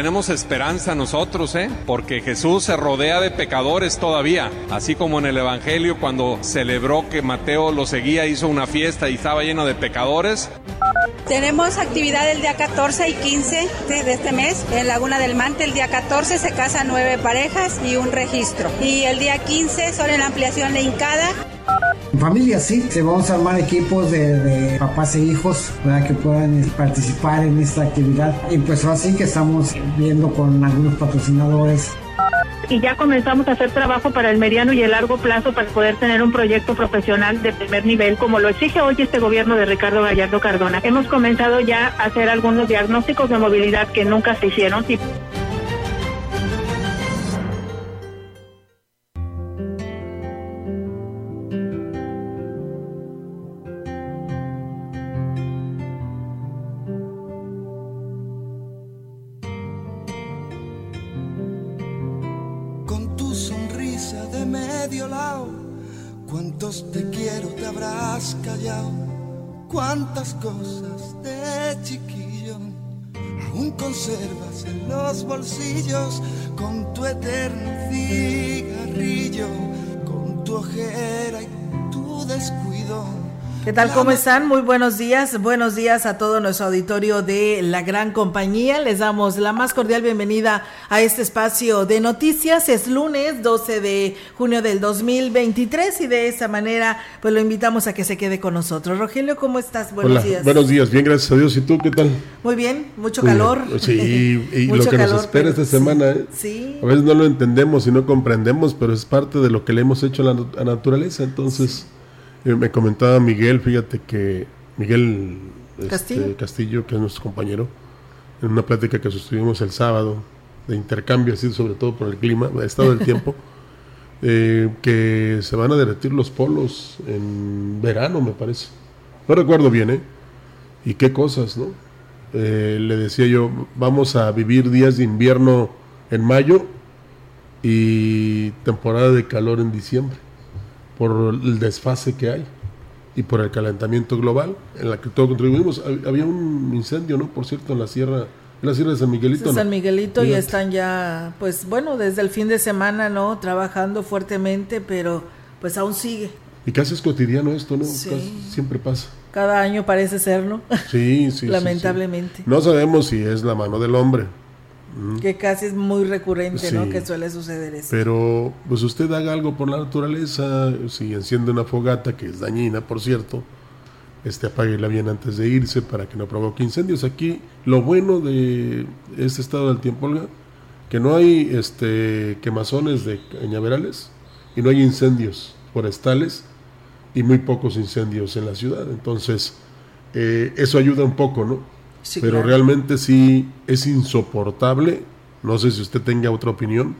Tenemos esperanza nosotros, ¿eh? Porque Jesús se rodea de pecadores todavía, así como en el Evangelio cuando celebró que Mateo lo seguía, hizo una fiesta y estaba lleno de pecadores. Tenemos actividad el día 14 y 15 de este mes. En Laguna del Mante el día 14 se casan nueve parejas y un registro. Y el día 15 son en la ampliación de Incada. En familia sí, se vamos a armar equipos de, papás e hijos para que puedan participar en esta actividad. Y pues así que estamos viendo con algunos patrocinadores y ya comenzamos a hacer trabajo para el mediano y el largo plazo para poder tener un proyecto profesional de primer nivel, como lo exige hoy este gobierno de Ricardo Gallardo Cardona. Hemos comenzado ya a hacer algunos diagnósticos de movilidad que nunca se hicieron. Cuántas cosas de chiquillo aún conservas en los bolsillos. Con tu eterno cigarrillo, con tu ojera y tu descuido ¿Qué tal? ¿Cómo están? Muy buenos días. Buenos días a todo nuestro auditorio de la gran compañía. Les damos la más cordial bienvenida a este espacio de noticias. Es lunes 12 de junio del 2023 y de esa manera pues lo invitamos a que se quede con nosotros. Rogelio, ¿cómo estás? Buenos días. Buenos días, bien, gracias a Dios. ¿Y tú qué tal? Muy bien, mucho calor. Sí, y lo que nos espera esta semana. ¿eh? Sí. A veces no lo entendemos y no comprendemos, pero es parte de lo que le hemos hecho a la, naturaleza. Entonces... Eh, me comentaba Miguel, fíjate que Miguel este, Castillo. que es nuestro compañero, en una plática que sostuvimos el sábado, de intercambio, así sobre todo por el clima, el estado del tiempo, eh, que se van a derretir los polos en verano, me parece. No recuerdo bien, ¿eh? Y qué cosas, ¿no? Eh, le decía yo, vamos a vivir días de invierno en mayo y temporada de calor en diciembre por el desfase que hay y por el calentamiento global en la que todos contribuimos. Había un incendio, ¿no? Por cierto, en la sierra, en la sierra de San Miguelito. San Miguelito y están ya, pues bueno, desde el fin de semana, ¿no? Trabajando fuertemente, pero pues aún sigue. Y casi es cotidiano esto, ¿no? siempre pasa. Cada año parece ser, ¿no? Sí, sí. Lamentablemente. No sabemos si es la mano del hombre, que casi es muy recurrente, ¿no? Que suele suceder eso. Pero, pues usted haga algo por la naturaleza, si enciende una fogata, que es dañina, por cierto, este apáguela bien antes de irse para que no provoque incendios. Aquí, lo bueno de este estado del tiempo, Olga, que no hay este quemazones de cañaverales y no hay incendios forestales y muy pocos incendios en la ciudad. Entonces, eh, eso ayuda un poco, ¿no? Pero realmente sí es insoportable, no sé si usted tenga otra opinión,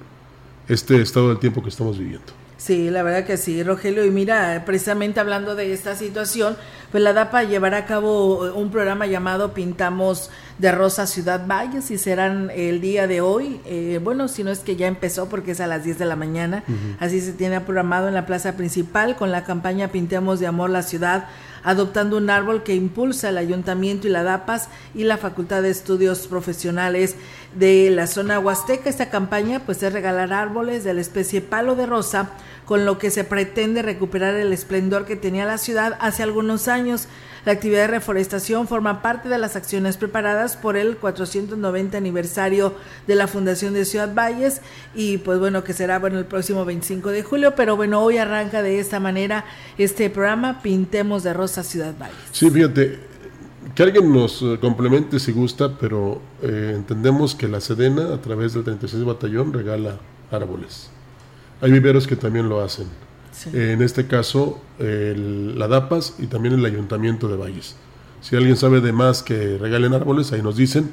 este estado del tiempo que estamos viviendo. Sí, la verdad que sí, Rogelio. Y mira, precisamente hablando de esta situación, pues la DAPA llevará a cabo un programa llamado Pintamos de Rosa Ciudad Valles y serán el día de hoy, eh, bueno, si no es que ya empezó porque es a las 10 de la mañana, así se tiene programado en la plaza principal con la campaña Pintemos de Amor la Ciudad adoptando un árbol que impulsa el ayuntamiento y la DAPAS y la Facultad de Estudios Profesionales de la zona huasteca. Esta campaña pues es regalar árboles de la especie palo de rosa, con lo que se pretende recuperar el esplendor que tenía la ciudad hace algunos años. La actividad de reforestación forma parte de las acciones preparadas por el 490 aniversario de la Fundación de Ciudad Valles y pues bueno, que será bueno el próximo 25 de julio, pero bueno, hoy arranca de esta manera este programa Pintemos de Rosa Ciudad Valles. Sí, fíjate, que alguien nos eh, complemente si gusta, pero eh, entendemos que la Sedena a través del 36 Batallón regala árboles. Hay viveros que también lo hacen. En este caso, la DAPAS y también el Ayuntamiento de Valles. Si alguien sabe de más que regalen árboles, ahí nos dicen.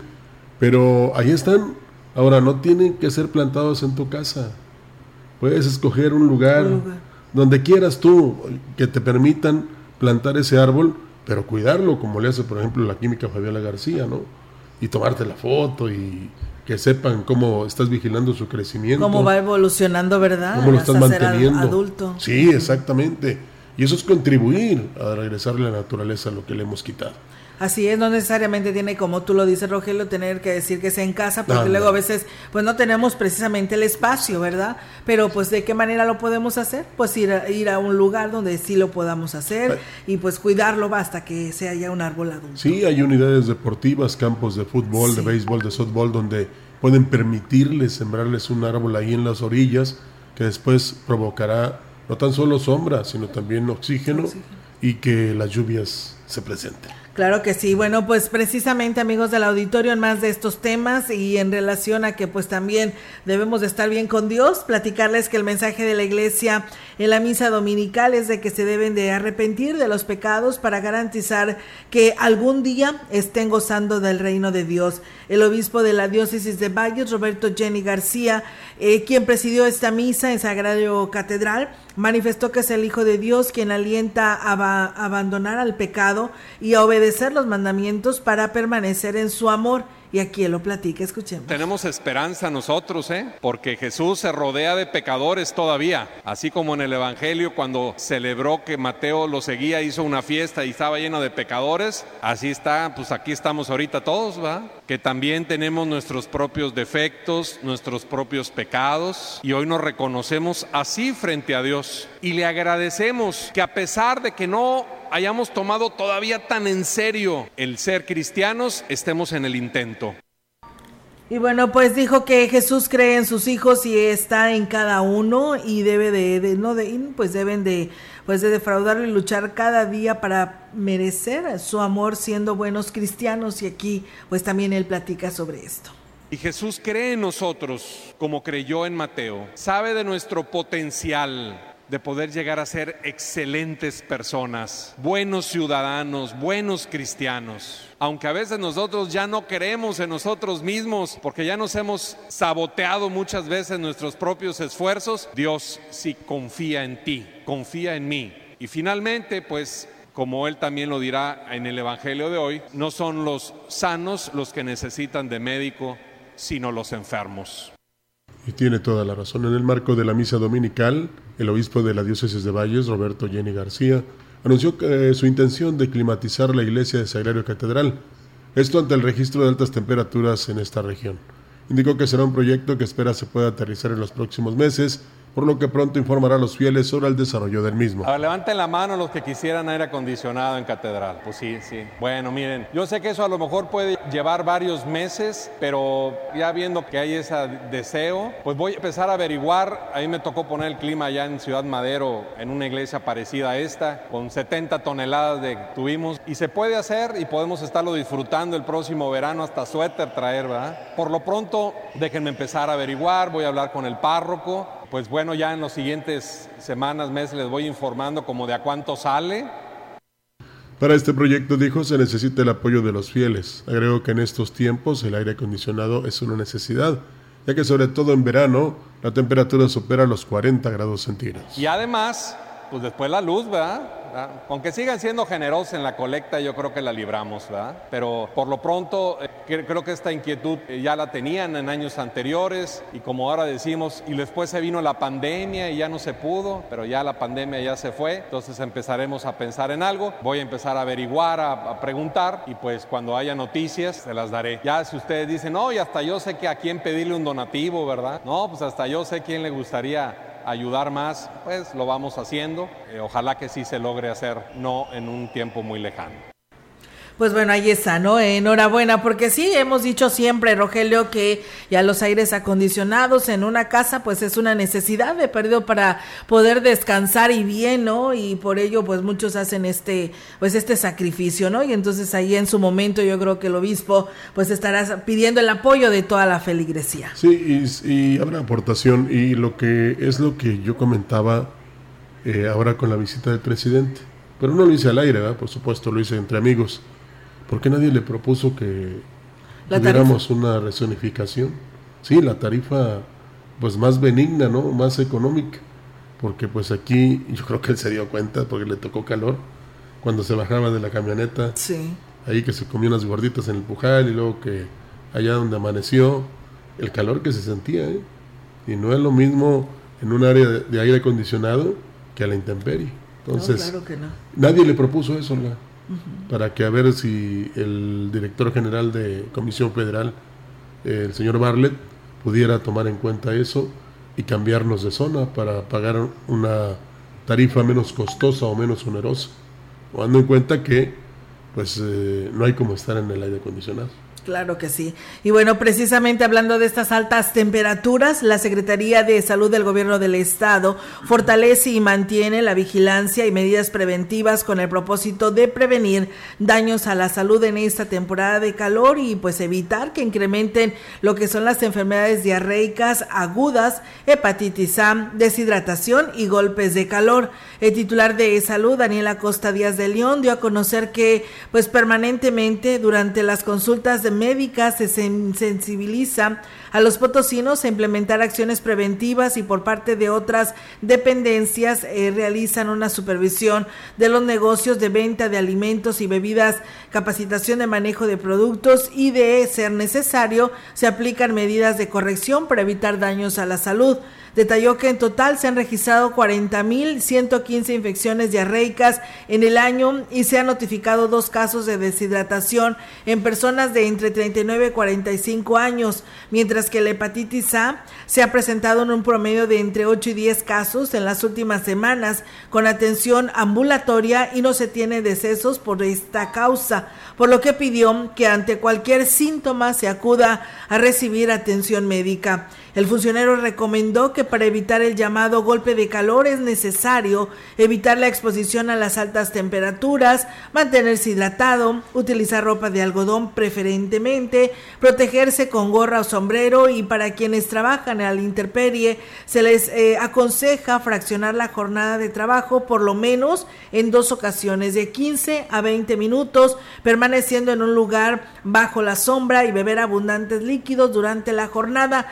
Pero ahí están. Ahora, no tienen que ser plantados en tu casa. Puedes escoger un lugar, un lugar. donde quieras tú que te permitan plantar ese árbol pero cuidarlo como le hace por ejemplo la química Fabiola García, ¿no? Y tomarte la foto y que sepan cómo estás vigilando su crecimiento. Cómo va evolucionando, ¿verdad? Cómo lo estás manteniendo. Adulto. Sí, exactamente. Y eso es contribuir a regresarle a la naturaleza lo que le hemos quitado. Así es, no necesariamente tiene, como tú lo dices, Rogelio, tener que decir que sea en casa, porque luego a veces, pues no tenemos precisamente el espacio, ¿verdad? Pero pues de qué manera lo podemos hacer? Pues ir a, ir a un lugar donde sí lo podamos hacer y pues cuidarlo hasta que sea ya un árbol adulto. Sí, hay unidades deportivas, campos de fútbol, de béisbol, de softball, donde pueden permitirles sembrarles un árbol ahí en las orillas, que después provocará no tan solo sombra, sino también oxígeno. y que las lluvias se presenten. Claro que sí. Bueno, pues precisamente amigos del auditorio en más de estos temas y en relación a que pues también debemos de estar bien con Dios, platicarles que el mensaje de la iglesia en la misa dominical es de que se deben de arrepentir de los pecados para garantizar que algún día estén gozando del reino de Dios. El obispo de la diócesis de Valles, Roberto Jenny García, eh, quien presidió esta misa en Sagrario Catedral, manifestó que es el Hijo de Dios quien alienta a abandonar al pecado y a obedecer los mandamientos para permanecer en su amor y aquí lo platica, escuchemos. Tenemos esperanza nosotros, ¿eh? Porque Jesús se rodea de pecadores todavía, así como en el Evangelio cuando celebró que Mateo lo seguía, hizo una fiesta y estaba lleno de pecadores, así está, pues aquí estamos ahorita todos, ¿va? Que también tenemos nuestros propios defectos, nuestros propios pecados y hoy nos reconocemos así frente a Dios y le agradecemos que a pesar de que no hayamos tomado todavía tan en serio el ser cristianos, estemos en el intento. Y bueno, pues dijo que Jesús cree en sus hijos y está en cada uno y debe de, no de, pues deben de, pues de defraudarlo y luchar cada día para merecer su amor siendo buenos cristianos y aquí pues también él platica sobre esto. Y Jesús cree en nosotros como creyó en Mateo, sabe de nuestro potencial, de poder llegar a ser excelentes personas, buenos ciudadanos, buenos cristianos. Aunque a veces nosotros ya no creemos en nosotros mismos porque ya nos hemos saboteado muchas veces nuestros propios esfuerzos, Dios sí confía en ti, confía en mí. Y finalmente, pues como él también lo dirá en el Evangelio de hoy, no son los sanos los que necesitan de médico, sino los enfermos. Y tiene toda la razón. En el marco de la misa dominical, el obispo de la diócesis de Valles, Roberto Jenny García, anunció eh, su intención de climatizar la iglesia de Sagrario Catedral, esto ante el registro de altas temperaturas en esta región. Indicó que será un proyecto que espera se pueda aterrizar en los próximos meses por lo que pronto informará a los fieles sobre el desarrollo del mismo. A levanten la mano los que quisieran aire acondicionado en catedral. Pues sí, sí. Bueno, miren, yo sé que eso a lo mejor puede llevar varios meses, pero ya viendo que hay ese deseo, pues voy a empezar a averiguar. Ahí me tocó poner el clima allá en Ciudad Madero, en una iglesia parecida a esta, con 70 toneladas de tuvimos. Y se puede hacer y podemos estarlo disfrutando el próximo verano, hasta suéter traer, ¿verdad? Por lo pronto, déjenme empezar a averiguar, voy a hablar con el párroco pues bueno, ya en las siguientes semanas, meses les voy informando como de a cuánto sale. Para este proyecto, dijo, se necesita el apoyo de los fieles. Agrego que en estos tiempos el aire acondicionado es una necesidad, ya que sobre todo en verano la temperatura supera los 40 grados centígrados. Y además, pues después la luz, ¿verdad? Aunque sigan siendo generosos en la colecta, yo creo que la libramos, ¿verdad? Pero por lo pronto, eh, creo que esta inquietud eh, ya la tenían en años anteriores y como ahora decimos, y después se vino la pandemia y ya no se pudo, pero ya la pandemia ya se fue, entonces empezaremos a pensar en algo, voy a empezar a averiguar, a, a preguntar y pues cuando haya noticias se las daré. Ya si ustedes dicen, no, y hasta yo sé que a quién pedirle un donativo, ¿verdad? No, pues hasta yo sé quién le gustaría ayudar más, pues lo vamos haciendo. Eh, ojalá que sí se logre hacer, no en un tiempo muy lejano. Pues bueno, ahí está, ¿no? Enhorabuena, porque sí, hemos dicho siempre, Rogelio, que ya los aires acondicionados en una casa, pues es una necesidad de perdido para poder descansar y bien, ¿no? Y por ello, pues muchos hacen este, pues este sacrificio, ¿no? Y entonces ahí en su momento yo creo que el obispo, pues estará pidiendo el apoyo de toda la feligresía. Sí, y, y habrá aportación, y lo que es lo que yo comentaba eh, ahora con la visita del presidente, pero no lo hice al aire, ¿verdad? Por supuesto, lo hice entre amigos ¿Por qué nadie le propuso que tuviéramos una resonificación? Sí, la tarifa pues más benigna, ¿no? Más económica. Porque pues aquí yo creo que él se dio cuenta porque le tocó calor cuando se bajaba de la camioneta. Sí. Ahí que se comió unas gorditas en el pujal y luego que allá donde amaneció, el calor que se sentía, ¿eh? Y no es lo mismo en un área de, aire acondicionado que a la intemperie. Entonces, claro que no. nadie le propuso eso, para que a ver si el director general de Comisión Federal, el señor Bartlett, pudiera tomar en cuenta eso y cambiarnos de zona para pagar una tarifa menos costosa o menos onerosa, tomando en cuenta que pues eh, no hay como estar en el aire acondicionado. Claro que sí. Y bueno, precisamente hablando de estas altas temperaturas, la Secretaría de Salud del Gobierno del Estado fortalece y mantiene la vigilancia y medidas preventivas con el propósito de prevenir daños a la salud en esta temporada de calor y pues evitar que incrementen lo que son las enfermedades diarreicas agudas, hepatitis A, deshidratación y golpes de calor. El titular de salud, Daniela Costa Díaz de León, dio a conocer que pues permanentemente durante las consultas de médica se sensibiliza a los potosinos a implementar acciones preventivas y por parte de otras dependencias eh, realizan una supervisión de los negocios de venta de alimentos y bebidas, capacitación de manejo de productos y de ser necesario se aplican medidas de corrección para evitar daños a la salud. Detalló que en total se han registrado 40.115 infecciones diarreicas en el año y se han notificado dos casos de deshidratación en personas de entre 39 y 45 años, mientras que la hepatitis A se ha presentado en un promedio de entre 8 y 10 casos en las últimas semanas con atención ambulatoria y no se tiene decesos por esta causa, por lo que pidió que ante cualquier síntoma se acuda a recibir atención médica. El funcionario recomendó que para evitar el llamado golpe de calor es necesario evitar la exposición a las altas temperaturas, mantenerse hidratado, utilizar ropa de algodón preferentemente, protegerse con gorra o sombrero y para quienes trabajan al interperie se les eh, aconseja fraccionar la jornada de trabajo por lo menos en dos ocasiones de 15 a 20 minutos, permaneciendo en un lugar bajo la sombra y beber abundantes líquidos durante la jornada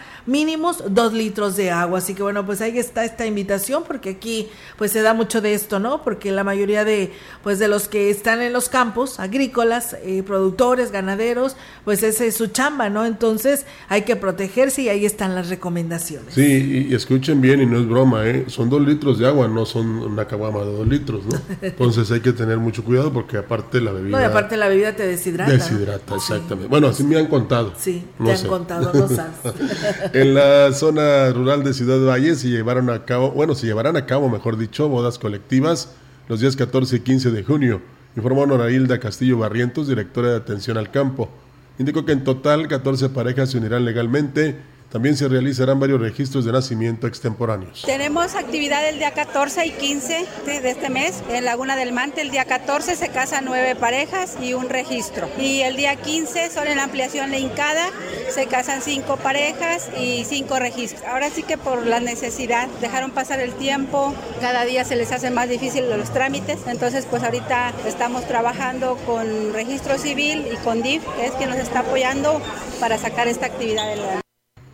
dos litros de agua. Así que bueno, pues ahí está esta invitación porque aquí pues se da mucho de esto, ¿no? Porque la mayoría de pues de los que están en los campos agrícolas, eh, productores, ganaderos, pues esa es su chamba, ¿no? Entonces hay que protegerse y ahí están las recomendaciones. Sí, y, escuchen bien y no es broma, ¿eh? Son dos litros de agua, no son una caguama de dos litros, ¿no? Entonces hay que tener mucho cuidado porque aparte la bebida... No, y aparte la bebida te deshidrata. Deshidrata, exactamente. Bueno, así me han contado. Sí, te han contado, no sabes. en la zona rural de Ciudad Valle se llevaron a cabo, bueno, se llevarán a cabo, mejor dicho, bodas colectivas los días 14 y 15 de junio, informó Norailda Castillo Barrientos, directora de Atención al Campo. Indicó que en total 14 parejas se unirán legalmente también se realizarán varios registros de nacimiento extemporáneos. Tenemos actividad el día 14 y 15 de este mes. En Laguna del Mante el día 14 se casan nueve parejas y un registro. Y el día 15 son en la ampliación Leincada, se casan cinco parejas y cinco registros. Ahora sí que por la necesidad dejaron pasar el tiempo, cada día se les hace más difícil los trámites. Entonces pues ahorita estamos trabajando con registro civil y con DIF, que es quien nos está apoyando para sacar esta actividad del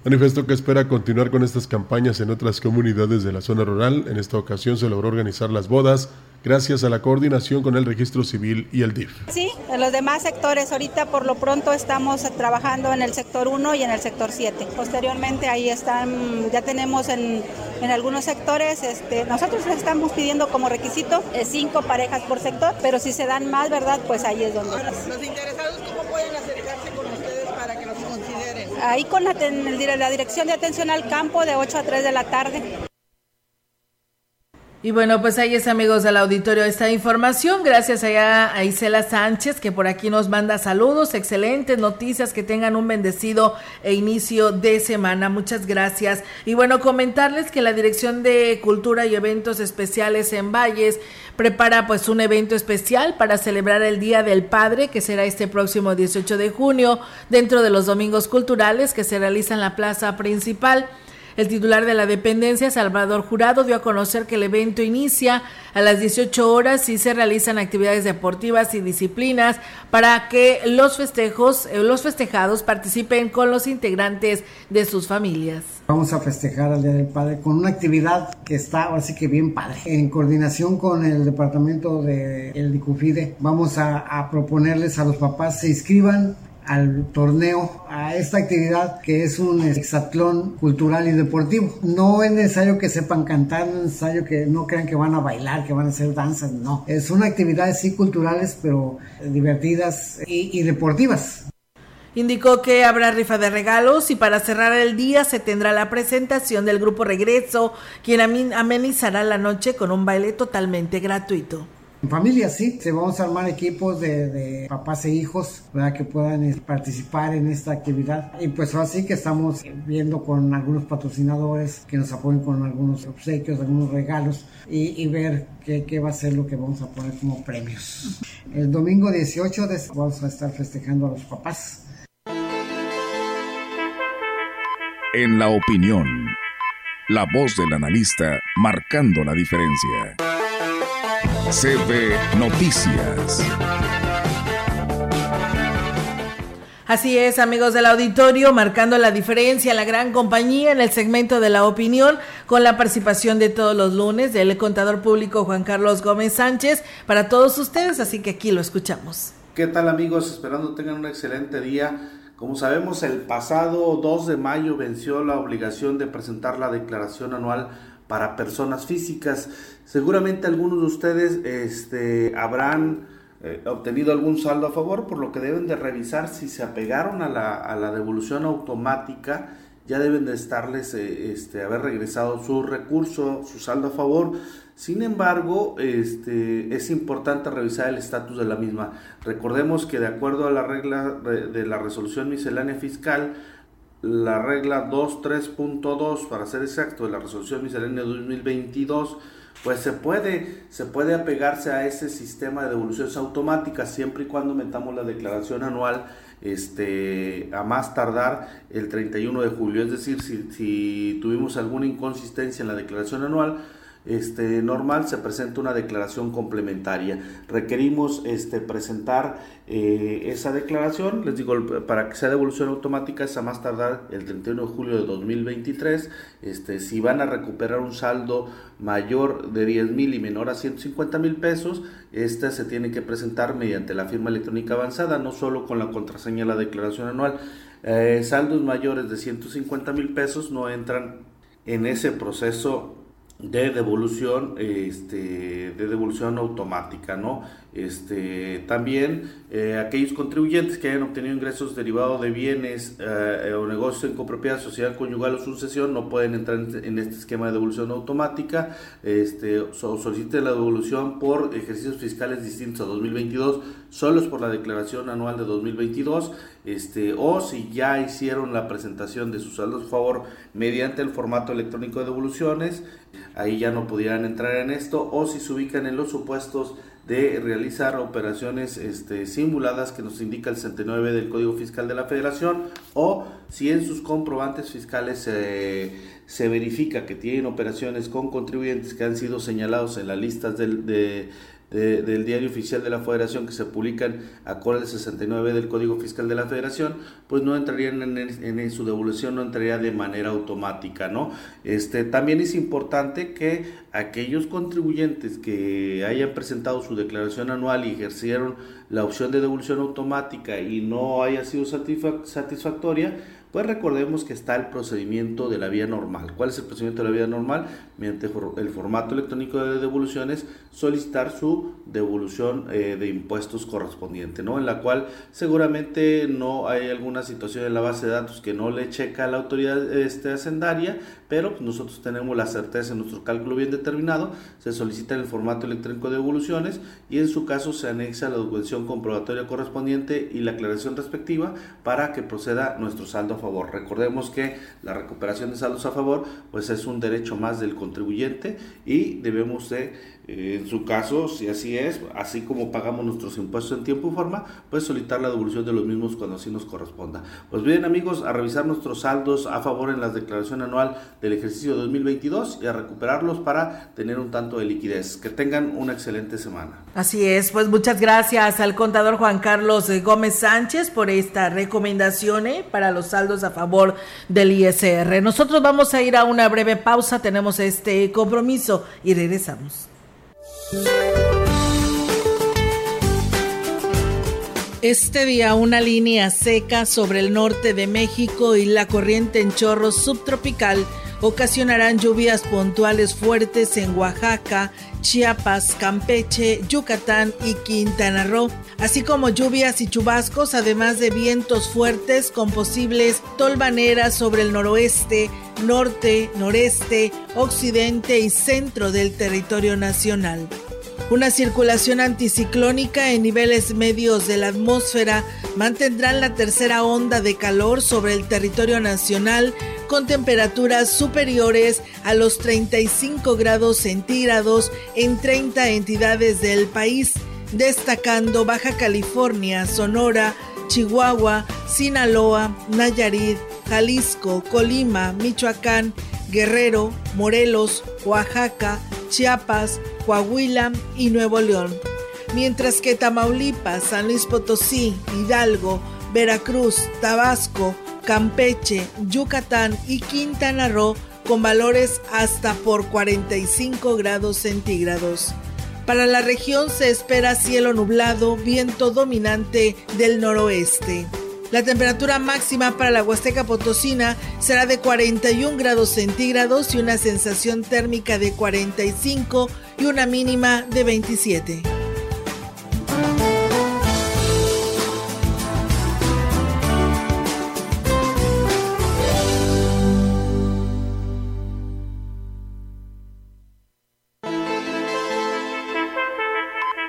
Manifestó que espera continuar con estas campañas en otras comunidades de la zona rural. En esta ocasión se logró organizar las bodas gracias a la coordinación con el registro civil y el DIF. Sí, en los demás sectores. Ahorita por lo pronto estamos trabajando en el sector 1 y en el sector 7. Posteriormente ahí están, ya tenemos en, en algunos sectores, este, nosotros les estamos pidiendo como requisito eh, cinco parejas por sector, pero si se dan más, ¿verdad? Pues ahí es donde... Los interesados, ¿cómo pueden acercarse con ustedes para que los consideren? Ahí con la, la dirección de atención al campo de 8 a 3 de la tarde. Y bueno, pues ahí es amigos del auditorio esta información. Gracias a Isela Sánchez que por aquí nos manda saludos, excelentes noticias, que tengan un bendecido e inicio de semana. Muchas gracias. Y bueno, comentarles que la Dirección de Cultura y Eventos Especiales en Valles prepara pues un evento especial para celebrar el Día del Padre que será este próximo 18 de junio dentro de los domingos culturales que se realizan en la plaza principal. El titular de la dependencia, Salvador Jurado, dio a conocer que el evento inicia a las 18 horas y se realizan actividades deportivas y disciplinas para que los festejos, eh, los festejados participen con los integrantes de sus familias. Vamos a festejar al Día del Padre con una actividad que está así que bien padre. En coordinación con el departamento de el Dicufide, vamos a, a proponerles a los papás se inscriban al torneo, a esta actividad que es un hexatlón cultural y deportivo. No es necesario que sepan cantar, no es necesario que no crean que van a bailar, que van a hacer danzas, no. Son actividades sí culturales, pero divertidas y, deportivas. Indicó que habrá rifa de regalos y para cerrar el día se tendrá la presentación del grupo Regreso, quien amenizará la noche con un baile totalmente gratuito. En familia sí, se vamos a armar equipos de, papás e hijos ¿verdad? que puedan eh, participar en esta actividad. Y pues así que estamos viendo con algunos patrocinadores que nos apoyen con algunos obsequios, algunos regalos y, ver qué, qué, va a ser lo que vamos a poner como premios. El domingo 18 vamos a estar festejando a los papás. En la opinión, la voz del analista marcando la diferencia. CB Noticias. Así es, amigos del auditorio, marcando la diferencia, la gran compañía en el segmento de la opinión, con la participación de todos los lunes del contador público Juan Carlos Gómez Sánchez para todos ustedes, así que aquí lo escuchamos. ¿Qué tal amigos? Esperando tengan un excelente día. Como sabemos, el pasado 2 de mayo venció la obligación de presentar la declaración anual para personas físicas. Seguramente algunos de ustedes este, habrán eh, obtenido algún saldo a favor, por lo que deben de revisar si se apegaron a la, a la devolución automática, ya deben de estarles, eh, este, haber regresado su recurso, su saldo a favor. Sin embargo, este, es importante revisar el estatus de la misma. Recordemos que de acuerdo a la regla de la resolución miscelánea fiscal, la regla 2.3.2, para ser exacto, de la resolución miscelánea 2022, pues se puede, se puede apegarse a ese sistema de devoluciones automáticas siempre y cuando metamos la declaración anual este, a más tardar el 31 de julio. Es decir, si, si tuvimos alguna inconsistencia en la declaración anual, este, normal se presenta una declaración complementaria. Requerimos este, presentar eh, esa declaración, les digo, para que sea devolución automática es a más tardar el 31 de julio de 2023. Este, si van a recuperar un saldo mayor de 10 mil y menor a 150 mil pesos, este se tiene que presentar mediante la firma electrónica avanzada, no solo con la contraseña de la declaración anual. Eh, saldos mayores de 150 mil pesos no entran en ese proceso de devolución este de devolución automática no este también eh, aquellos contribuyentes que hayan obtenido ingresos derivados de bienes eh, o negocios en copropiedad sociedad conyugal o sucesión no pueden entrar en, este esquema de devolución automática este soliciten la devolución por ejercicios fiscales distintos a 2022 solos por la declaración anual de 2022 este o si ya hicieron la presentación de sus saldos a favor mediante el formato electrónico de devoluciones ahí ya no pudieran entrar en esto, o si se ubican en los supuestos de realizar operaciones este, simuladas que nos indica el 69 del Código Fiscal de la Federación, o si en sus comprobantes fiscales se verifica que tienen operaciones con contribuyentes que han sido señalados en las listas del, de, del diario oficial de la federación que se publican acorde al 69 del Código Fiscal de la Federación, pues no entrarían en, en, su devolución, no entraría de manera automática, ¿no? Este, también es importante que aquellos contribuyentes que hayan presentado su declaración anual y ejercieron la opción de devolución automática y no haya sido satisfactoria, pues recordemos que está el procedimiento de la vía normal. ¿Cuál es el procedimiento de la vía normal? Mediante el formato electrónico de devoluciones, solicitar su devolución eh, de impuestos correspondiente, ¿no? En la cual seguramente no hay alguna situación en la base de datos que no le checa a la autoridad este, hacendaria, pero pues, nosotros tenemos la certeza en nuestro cálculo bien determinado, se solicita el formato electrónico de evoluciones y en su caso se anexa la documentación comprobatoria correspondiente y la aclaración respectiva para que proceda nuestro saldo a favor. Recordemos que la recuperación de saldos a favor pues es un derecho más del contribuyente y debemos de en su caso, si así es, así como pagamos nuestros impuestos en tiempo y forma, pues solicitar la devolución de los mismos cuando así nos corresponda. Pues bien amigos, a revisar nuestros saldos a favor en la declaración anual del ejercicio 2022 y a recuperarlos para tener un tanto de liquidez. Que tengan una excelente semana. Así es, pues muchas gracias al contador Juan Carlos Gómez Sánchez por esta recomendación ¿eh? para los saldos a favor del ISR. Nosotros vamos a ir a una breve pausa, tenemos este compromiso y regresamos. Este día una línea seca sobre el norte de México y la corriente en chorro subtropical ocasionarán lluvias puntuales fuertes en Oaxaca, Chiapas, Campeche, Yucatán y Quintana Roo, así como lluvias y chubascos, además de vientos fuertes con posibles tolvaneras sobre el noroeste, norte, noreste, occidente y centro del territorio nacional. Una circulación anticiclónica en niveles medios de la atmósfera mantendrán la tercera onda de calor sobre el territorio nacional con temperaturas superiores a los 35 grados centígrados en 30 entidades del país, destacando Baja California, Sonora, Chihuahua, Sinaloa, Nayarit, Jalisco, Colima, Michoacán, Guerrero, Morelos, Oaxaca, Chiapas, Coahuila y Nuevo León. Mientras que Tamaulipas, San Luis Potosí, Hidalgo, Veracruz, Tabasco, Campeche, Yucatán y Quintana Roo con valores hasta por 45 grados centígrados. Para la región se espera cielo nublado, viento dominante del noroeste. La temperatura máxima para la Huasteca Potosina será de 41 grados centígrados y una sensación térmica de 45 y una mínima de 27.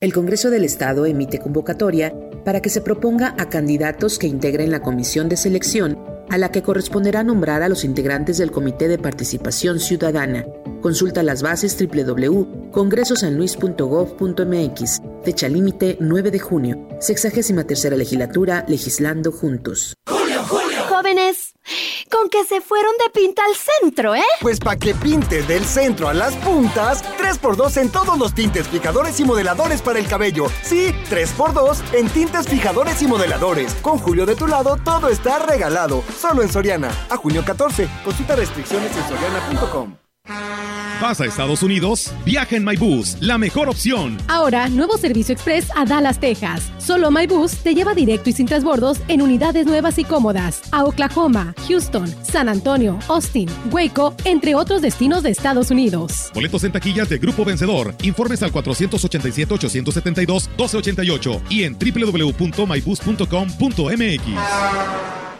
el Congreso del Estado emite convocatoria para que se proponga a candidatos que integren la comisión de selección a la que corresponderá nombrar a los integrantes del Comité de Participación Ciudadana. Consulta las bases www.congresosanluis.gov.mx. Fecha límite 9 de junio. Sexagésima tercera legislatura, legislando juntos. Jóvenes, con que se fueron de pinta al centro, ¿eh? Pues para que pintes del centro a las puntas, 3x2 en todos los tintes fijadores y modeladores para el cabello. Sí, 3x2 en tintes fijadores y modeladores. Con Julio de tu lado, todo está regalado. Solo en Soriana. A junio 14. Consulta restricciones en soriana.com. ¿Vas a Estados Unidos? Viaja en MyBus, la mejor opción. Ahora, nuevo servicio express a Dallas, Texas. Solo MyBus te lleva directo y sin transbordos en unidades nuevas y cómodas a Oklahoma, Houston, San Antonio, Austin, Waco, entre otros destinos de Estados Unidos. Boletos en taquillas de Grupo Vencedor. Informes al 487-872-1288 y en www.mybus.com.mx.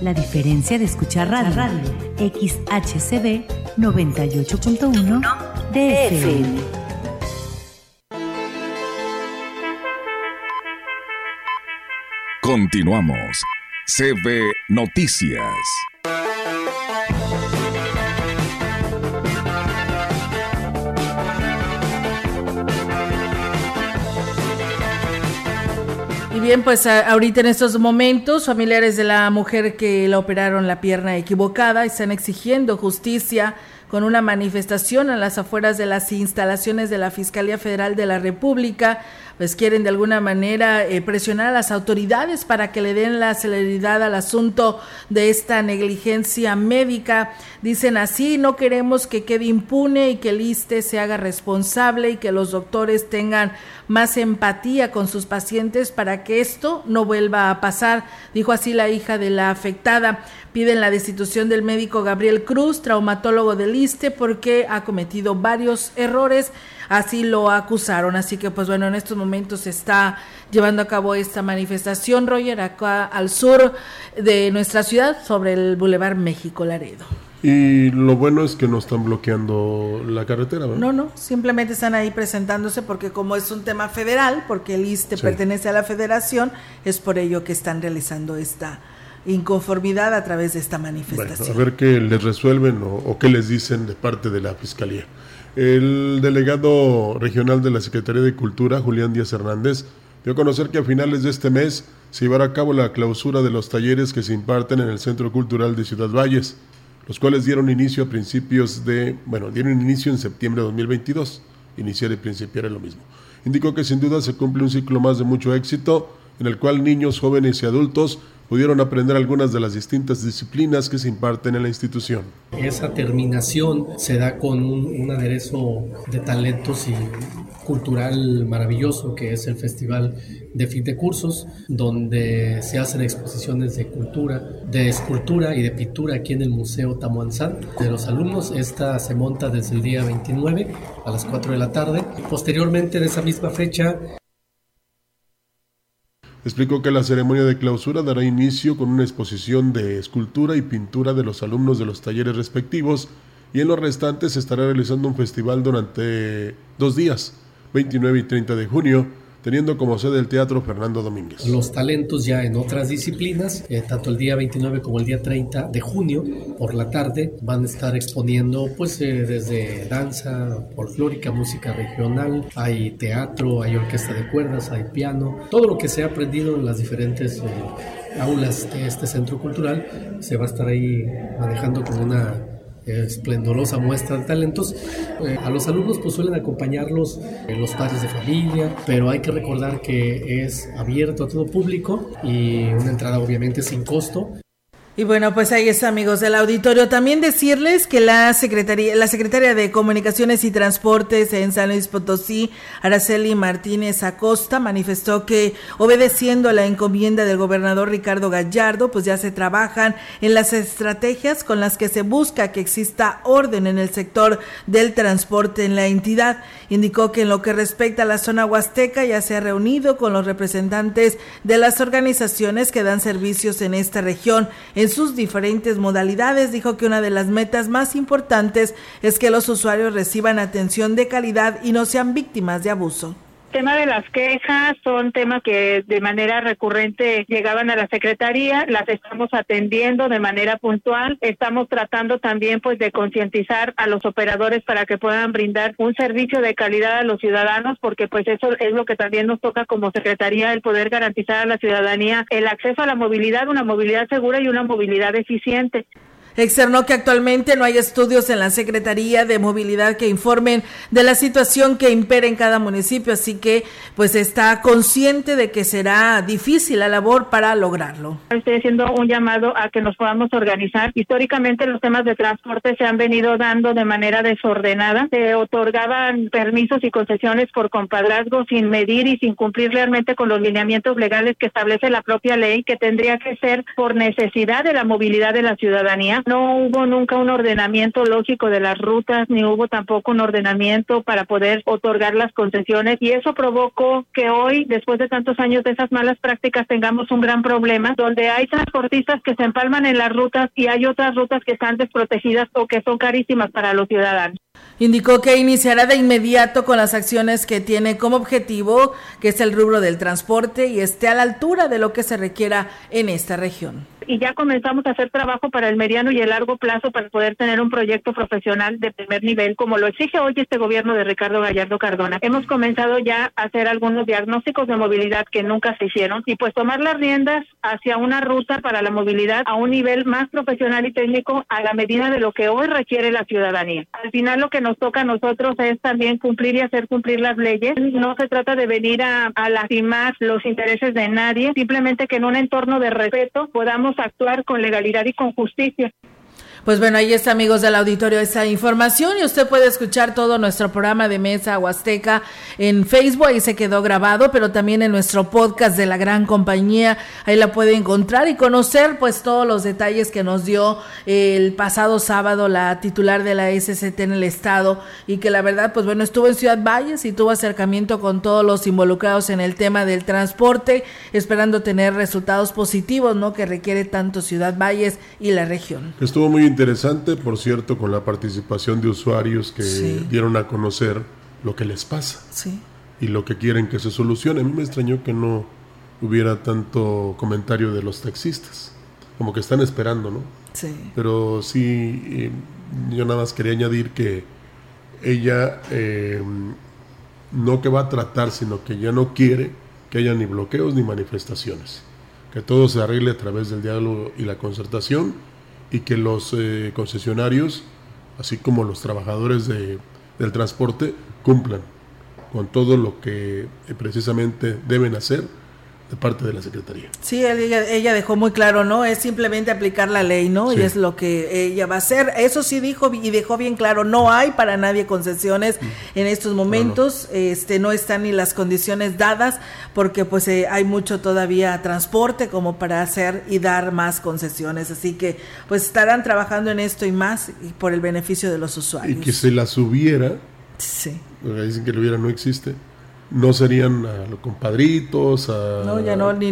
La diferencia de escuchar radio, radio XHCB 98.1 DFM. Continuamos. CB Noticias. Y bien, pues ahorita en estos momentos, familiares de la mujer que la operaron la pierna equivocada están exigiendo justicia con una manifestación a las afueras de las instalaciones de la Fiscalía Federal de la República pues quieren de alguna manera eh, presionar a las autoridades para que le den la celeridad al asunto de esta negligencia médica. Dicen así, no queremos que quede impune y que el ISTE se haga responsable y que los doctores tengan más empatía con sus pacientes para que esto no vuelva a pasar, dijo así la hija de la afectada. Piden la destitución del médico Gabriel Cruz, traumatólogo del ISTE, porque ha cometido varios errores así lo acusaron. Así que, pues bueno, en estos momentos se está llevando a cabo esta manifestación, Roger, acá al sur de nuestra ciudad, sobre el Boulevard México Laredo. Y lo bueno es que no están bloqueando la carretera, ¿verdad? No, no, simplemente están ahí presentándose porque como es un tema federal, porque el ISTE pertenece a la federación, es por ello que están realizando esta inconformidad a través de esta manifestación. a ver qué les resuelven o, o qué les dicen de parte de la Fiscalía. El delegado regional de la Secretaría de Cultura, Julián Díaz Hernández, dio a conocer que a finales de este mes se llevará a cabo la clausura de los talleres que se imparten en el Centro Cultural de Ciudad Valles, los cuales dieron inicio a principios de, bueno, dieron inicio en septiembre de 2022. Iniciar y principiar es lo mismo. Indicó que sin duda se cumple un ciclo más de mucho éxito, en el cual niños, jóvenes y adultos pudieron aprender algunas de las distintas disciplinas que se imparten en la institución. Esa terminación se da con un, aderezo de talentos y cultural maravilloso que es el Festival de Fin de Cursos, donde se hacen exposiciones de cultura, de escultura y de pintura aquí en el Museo Tamuanzán. De los alumnos, esta se monta desde el día 29 a las 4 de la tarde. Posteriormente, de esa misma fecha, explicó que la ceremonia de clausura dará inicio con una exposición de escultura y pintura de los alumnos de los talleres respectivos y en los restantes se estará realizando un festival durante dos días, 29 y 30 de junio, teniendo como sede el Teatro Fernando Domínguez. Los talentos ya en otras disciplinas, eh, tanto el día 29 como el día 30 de junio, por la tarde, van a estar exponiendo pues eh, desde danza folclórica, música regional, hay teatro, hay orquesta de cuerdas, hay piano, todo lo que se ha aprendido en las diferentes... Eh, aulas de este centro cultural se va a estar ahí manejando con una esplendorosa muestra de talentos. Eh, a los alumnos pues suelen acompañarlos en los padres de familia, pero hay que recordar que es abierto a todo público y una entrada obviamente sin costo. Y bueno, pues ahí está, amigos del auditorio. También decirles que la Secretaría, la Secretaria de Comunicaciones y Transportes en San Luis Potosí, Araceli Martínez Acosta, manifestó que obedeciendo a la encomienda del gobernador Ricardo Gallardo, pues ya se trabajan en las estrategias con las que se busca que exista orden en el sector del transporte en la entidad. Indicó que en lo que respecta a la zona huasteca ya se ha reunido con los representantes de las organizaciones que dan servicios en esta región en sus diferentes modalidades. Dijo que una de las metas más importantes es que los usuarios reciban atención de calidad y no sean víctimas de abuso tema de las quejas son temas que de manera recurrente llegaban a la Secretaría, las estamos atendiendo de manera puntual, estamos tratando también pues de concientizar a los operadores para que puedan brindar un servicio de calidad a los ciudadanos, porque pues eso es lo que también nos toca como Secretaría, el poder garantizar a la ciudadanía el acceso a la movilidad, una movilidad segura y una movilidad eficiente. Externó que actualmente no hay estudios en la Secretaría de Movilidad que informen de la situación que impera en cada municipio, así que pues está consciente de que será difícil la labor para lograrlo. Estoy haciendo un llamado a que nos podamos organizar. Históricamente los temas de transporte se han venido dando de manera desordenada. Se otorgaban permisos y concesiones por compadrazgo sin medir y sin cumplir realmente con los lineamientos legales que establece la propia ley, que tendría que ser por necesidad de la movilidad de la ciudadanía no hubo nunca un ordenamiento lógico de las rutas, ni hubo tampoco un ordenamiento para poder otorgar las concesiones y eso provocó que hoy, después de tantos años de esas malas prácticas, tengamos un gran problema donde hay transportistas que se empalman en las rutas y hay otras rutas que están desprotegidas o que son carísimas para los ciudadanos. Indicó que iniciará de inmediato con las acciones que tiene como objetivo, que es el rubro del transporte y esté a la altura de lo que se requiera en esta región y ya comenzamos a hacer trabajo para el mediano y el largo plazo para poder tener un proyecto profesional de primer nivel, como lo exige hoy este gobierno de Ricardo Gallardo Cardona. Hemos comenzado ya a hacer algunos diagnósticos de movilidad que nunca se hicieron y pues tomar las riendas hacia una ruta para la movilidad a un nivel más profesional y técnico a la medida de lo que hoy requiere la ciudadanía. Al final lo que nos toca a nosotros es también cumplir y hacer cumplir las leyes. No se trata de venir a, a lastimar los intereses de nadie, simplemente que en un entorno de respeto podamos actuar con legalidad y con justicia. Pues bueno, ahí está, amigos del auditorio, esa información y usted puede escuchar todo nuestro programa de Mesa Huasteca en Facebook, ahí se quedó grabado, pero también en nuestro podcast de la gran compañía, ahí la puede encontrar y conocer pues todos los detalles que nos dio el pasado sábado la titular de la SCT en el estado y que la verdad pues bueno, estuvo en Ciudad Valles y tuvo acercamiento con todos los involucrados en el tema del transporte, esperando tener resultados positivos, ¿no? Que requiere tanto Ciudad Valles y la región. Estuvo muy interesante, por cierto, con la participación de usuarios que dieron a conocer lo que les pasa y lo que quieren que se solucione. A mí me extrañó que no hubiera tanto comentario de los taxistas, como que están esperando, ¿no? Sí. Pero sí, eh, yo nada más quería añadir que ella eh, no que va a tratar, sino que ya no quiere que haya ni bloqueos ni manifestaciones, que todo se arregle a través del diálogo y la concertación y que los eh, concesionarios, así como los trabajadores de, del transporte, cumplan con todo lo que eh, precisamente deben hacer de parte de la Secretaría. Sí, ella, ella dejó muy claro, ¿no? Es simplemente aplicar la ley, ¿no? Y es lo que ella va a hacer. Eso sí dijo y dejó bien claro, no hay para nadie concesiones mm. en estos momentos, no, este no están ni las condiciones dadas porque pues eh, hay mucho todavía transporte como para hacer y dar más concesiones, así que pues estarán trabajando en esto y más y por el beneficio de los usuarios. Y que se las hubiera. Sí. Dicen que lo hubiera no existe no serían a los compadritos, a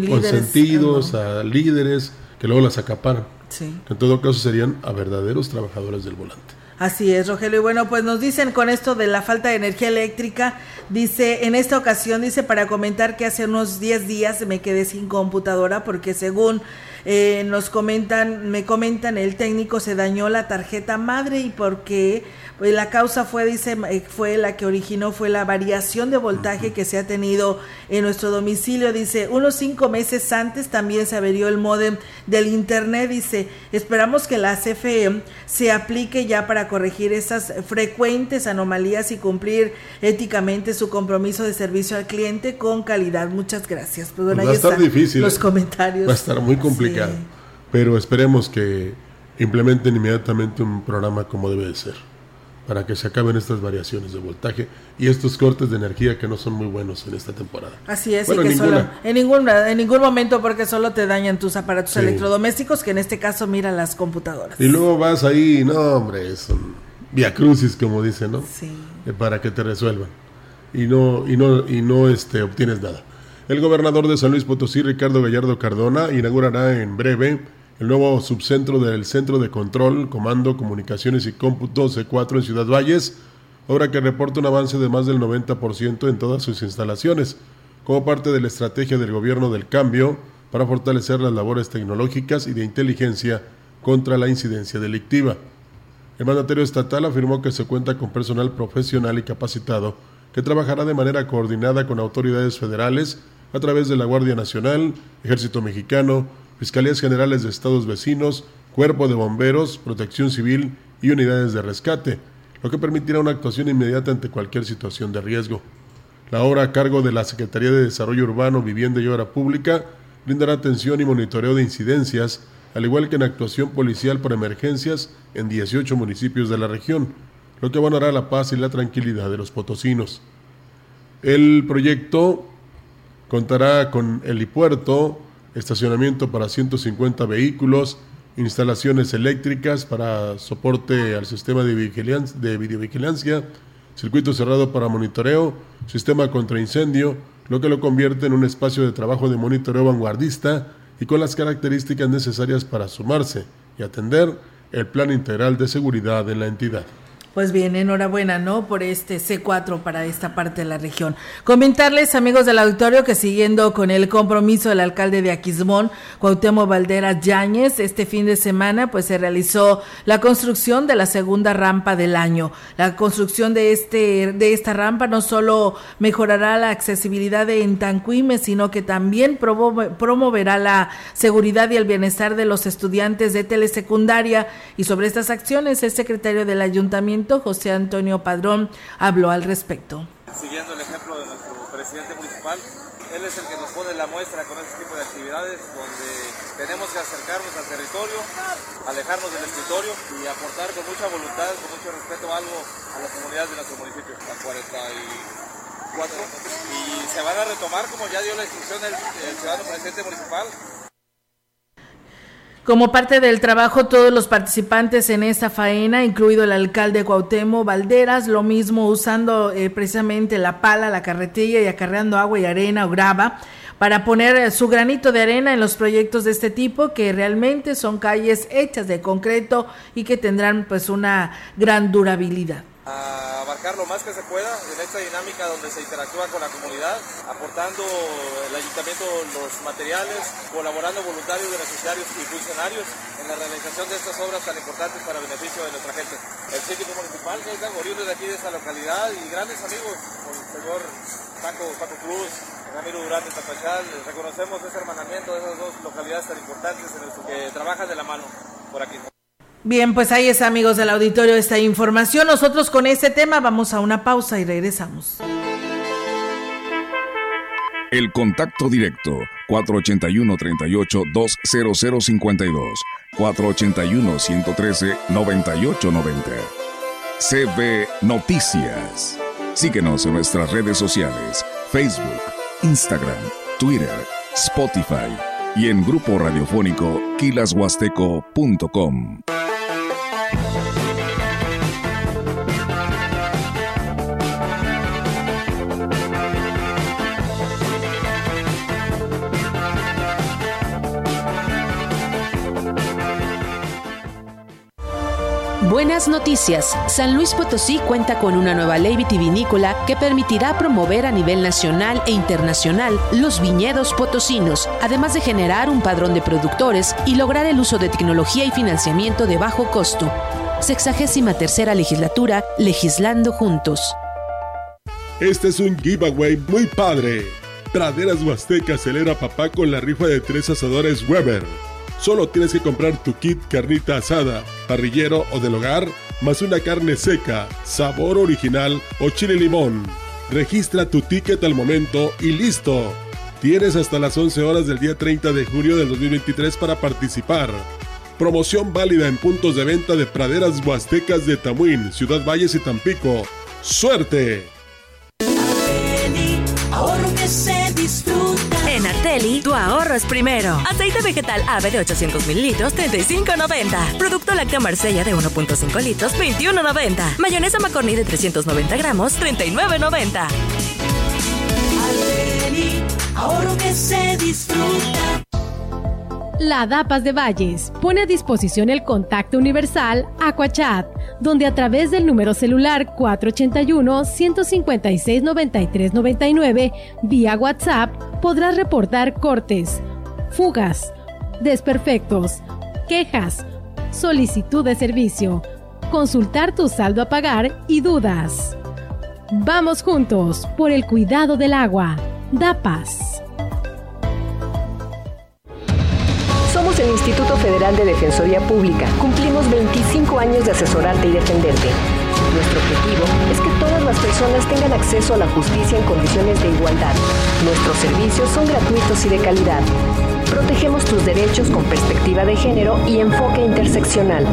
consentidos, a líderes que luego las acaparan. En todo caso serían a verdaderos trabajadores del volante. Así es, Rogelio. Y bueno, pues nos dicen con esto de la falta de energía eléctrica, dice, en esta ocasión, dice, para comentar que hace unos 10 días me quedé sin computadora porque según eh, nos comentan, me comentan, el técnico se dañó la tarjeta madre y porque pues la causa fue, dice, eh, fue la que originó, fue la variación de voltaje que se ha tenido en nuestro domicilio. Dice, unos cinco meses antes también se averió el modem del internet. Dice, esperamos que la CFE se aplique ya para corregir esas frecuentes anomalías y cumplir éticamente su compromiso de servicio al cliente con calidad. Muchas gracias. Pues, pues va a estar difícil. Los ¿eh? comentarios. Va a estar muy complicado. Pero esperemos que implementen inmediatamente un programa como debe de ser para que se acaben estas variaciones de voltaje y estos cortes de energía que no son muy buenos en esta temporada. Así es, y que solo, en, ningún, en ningún momento porque solo te dañan tus aparatos electrodomésticos, que en este caso mira las computadoras. Y luego vas ahí, no hombre, son via crucis como dicen, ¿no? Sí. Eh, para que te resuelvan. Y no, y no, y no este, obtienes nada. El gobernador de San Luis Potosí, Ricardo Gallardo Cardona, inaugurará en breve el nuevo subcentro del Centro de Control, Comando, Comunicaciones y Cómputo C4 en Ciudad Valles, obra que reporta un avance de más del 90% en todas sus instalaciones, como parte de la estrategia del gobierno del cambio para fortalecer las labores tecnológicas y de inteligencia contra la incidencia delictiva. El mandatario estatal afirmó que se cuenta con personal profesional y capacitado que trabajará de manera coordinada con autoridades federales a través de la Guardia Nacional, Ejército Mexicano, Fiscalías Generales de Estados vecinos, Cuerpo de Bomberos, Protección Civil y unidades de rescate, lo que permitirá una actuación inmediata ante cualquier situación de riesgo. La obra a cargo de la Secretaría de Desarrollo Urbano, Vivienda y Obra Pública brindará atención y monitoreo de incidencias, al igual que en actuación policial por emergencias en 18 municipios de la región, lo que abonará la paz y la tranquilidad de los potosinos. El proyecto contará con helipuerto, estacionamiento para 150 vehículos, instalaciones eléctricas para soporte al sistema de, vigilancia, de videovigilancia, circuito cerrado para monitoreo, sistema contra incendio, lo que lo convierte en un espacio de trabajo de monitoreo vanguardista y con las características necesarias para sumarse y atender el plan integral de seguridad en la entidad. Pues bien, enhorabuena, ¿no? Por este C4 para esta parte de la región. Comentarles, amigos del auditorio, que siguiendo con el compromiso del alcalde de Aquismón, Cuauhtémoc Valdera Yáñez, este fin de semana, pues se realizó la construcción de la segunda rampa del año. La construcción de este de esta rampa no solo mejorará la accesibilidad de Entancuime, sino que también promoverá la seguridad y el bienestar de los estudiantes de telesecundaria. Y sobre estas acciones, el secretario del ayuntamiento José Antonio Padrón, habló al respecto. Siguiendo el ejemplo de nuestro presidente municipal, él es el que nos pone la muestra con este tipo de actividades donde tenemos que acercarnos al territorio, alejarnos del escritorio y aportar con mucha voluntad, con mucho respeto algo a las comunidades de nuestro municipio, a 44. Y se van a retomar, como ya dio la instrucción el, el ciudadano presidente municipal, como parte del trabajo, todos los participantes en esta faena, incluido el alcalde Cuauhtémoc Valderas, lo mismo usando eh, precisamente la pala, la carretilla y acarreando agua y arena o grava para poner eh, su granito de arena en los proyectos de este tipo que realmente son calles hechas de concreto y que tendrán pues una gran durabilidad a abarcar lo más que se pueda en esta dinámica donde se interactúa con la comunidad, aportando el ayuntamiento los materiales, colaborando voluntarios, beneficiarios y funcionarios en la realización de estas obras tan importantes para beneficio de nuestra gente. El síndico municipal, que es de aquí de esta localidad y grandes amigos, como el señor Paco, Paco Cruz, Ramiro Durán de Tapachal, reconocemos ese hermanamiento de esas dos localidades tan importantes en el que trabajan de la mano por aquí. Bien, pues ahí es amigos del auditorio esta información. Nosotros con este tema vamos a una pausa y regresamos. El contacto directo 481-38-20052 481-113-9890 CB Noticias. Síguenos en nuestras redes sociales, Facebook, Instagram, Twitter, Spotify y en grupo radiofónico kilashuasteco.com. Buenas noticias. San Luis Potosí cuenta con una nueva ley vitivinícola que permitirá promover a nivel nacional e internacional los viñedos potosinos, además de generar un padrón de productores y lograr el uso de tecnología y financiamiento de bajo costo. Sexagésima tercera legislatura, legislando juntos. Este es un giveaway muy padre. Praderas Huasteca acelera papá con la rifa de tres asadores Weber. Solo tienes que comprar tu kit carnita asada, parrillero o del hogar, más una carne seca, sabor original o chile limón. Registra tu ticket al momento y listo. Tienes hasta las 11 horas del día 30 de junio del 2023 para participar. Promoción válida en puntos de venta de praderas huastecas de Tamuín, Ciudad Valles y Tampico. ¡Suerte! Tu ahorro es primero. Aceite vegetal ave de 800 mililitros, 35.90. Producto lácteo Marsella de 1.5 litros, 21.90. Mayonesa McCorney de 390 gramos, 39.90. ahorro que se disfruta. La DAPAS de Valles pone a disposición el contacto universal Aquachat, donde a través del número celular 481-156-9399 vía WhatsApp podrás reportar cortes, fugas, desperfectos, quejas, solicitud de servicio, consultar tu saldo a pagar y dudas. Vamos juntos por el cuidado del agua. DAPAS. Somos el Instituto Federal de Defensoría Pública. Cumplimos 25 años de asesorarte y defenderte. Nuestro objetivo es que las personas tengan acceso a la justicia en condiciones de igualdad. Nuestros servicios son gratuitos y de calidad. Protegemos tus derechos con perspectiva de género y enfoque interseccional.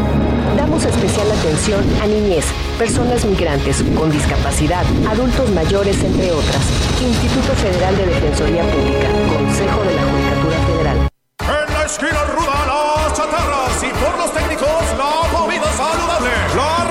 Damos especial atención a niñez, personas migrantes, con discapacidad, adultos mayores, entre otras. Instituto Federal de Defensoría Pública, Consejo de la Judicatura Federal esquina ruda las chatarras y por los técnicos la comida saludable. La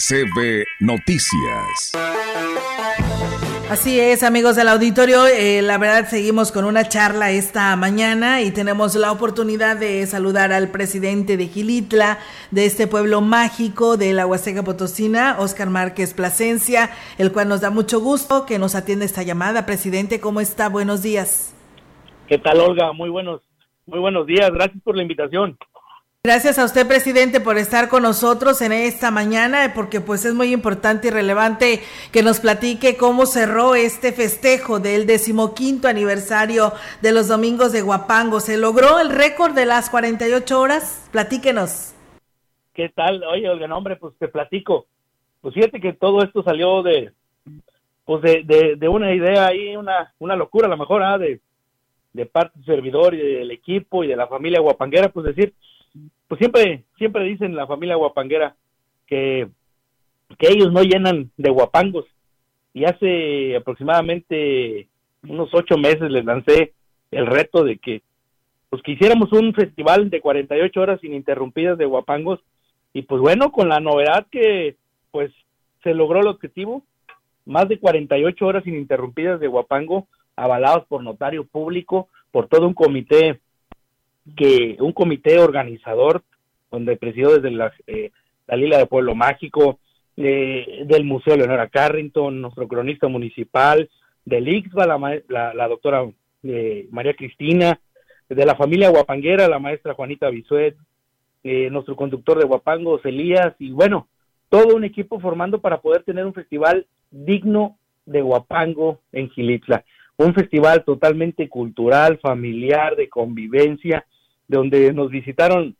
CB Noticias. Así es, amigos del auditorio, eh, la verdad seguimos con una charla esta mañana y tenemos la oportunidad de saludar al presidente de Gilitla, de este pueblo mágico de la Huasteca Potosina, Oscar Márquez Plasencia, el cual nos da mucho gusto que nos atienda esta llamada. Presidente, ¿cómo está? Buenos días. ¿Qué tal, Olga? Muy buenos, muy buenos días. Gracias por la invitación. Gracias a usted, presidente, por estar con nosotros en esta mañana, porque pues es muy importante y relevante que nos platique cómo cerró este festejo del decimoquinto aniversario de los Domingos de Guapango. ¿Se logró el récord de las 48 horas? Platíquenos. ¿Qué tal? Oye, Olga, hombre, pues te platico. Pues fíjate que todo esto salió de, pues de, de, una idea ahí, una, una locura a lo mejor, ¿ah? de, de parte del servidor y del equipo y de la familia guapanguera, pues decir, pues siempre, siempre dicen la familia guapanguera que, que ellos no llenan de guapangos. Y hace aproximadamente unos ocho meses les lancé el reto de que pues que hiciéramos un festival de 48 horas ininterrumpidas de guapangos y pues bueno, con la novedad que pues se logró el objetivo, más de 48 horas ininterrumpidas de guapango avalados por notario público, por todo un comité que un comité organizador, donde presidió desde la, eh, la Lila de Pueblo Mágico, eh, del Museo Leonora Carrington, nuestro cronista municipal, del IXBA, la, la, doctora eh, María Cristina, de la familia Guapanguera, la maestra Juanita Bisuet, nuestro conductor de Guapango, Elías, y bueno, todo un equipo formando para poder tener un festival digno de Guapango en Gilitla. Un festival totalmente cultural, familiar, de convivencia, donde nos visitaron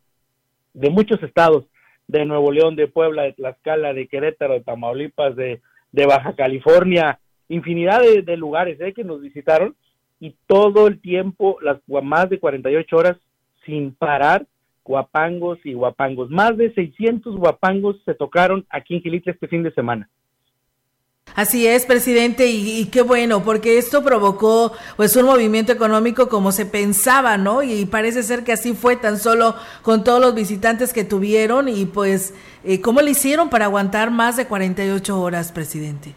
de muchos estados, de Nuevo León, de Puebla, de Tlaxcala, de Querétaro, de Tamaulipas, de, de Baja California, infinidad de, lugares ¿eh? que nos visitaron y todo el tiempo, las más de 48 horas sin parar, guapangos y guapangos. Más de 600 guapangos se tocaron aquí en Gilitla este fin de semana. Así es, presidente, y, qué bueno, porque esto provocó pues un movimiento económico como se pensaba, ¿no? Y parece ser que así fue tan solo con todos los visitantes que tuvieron y pues, eh, ¿cómo le hicieron para aguantar más de 48 horas, presidente?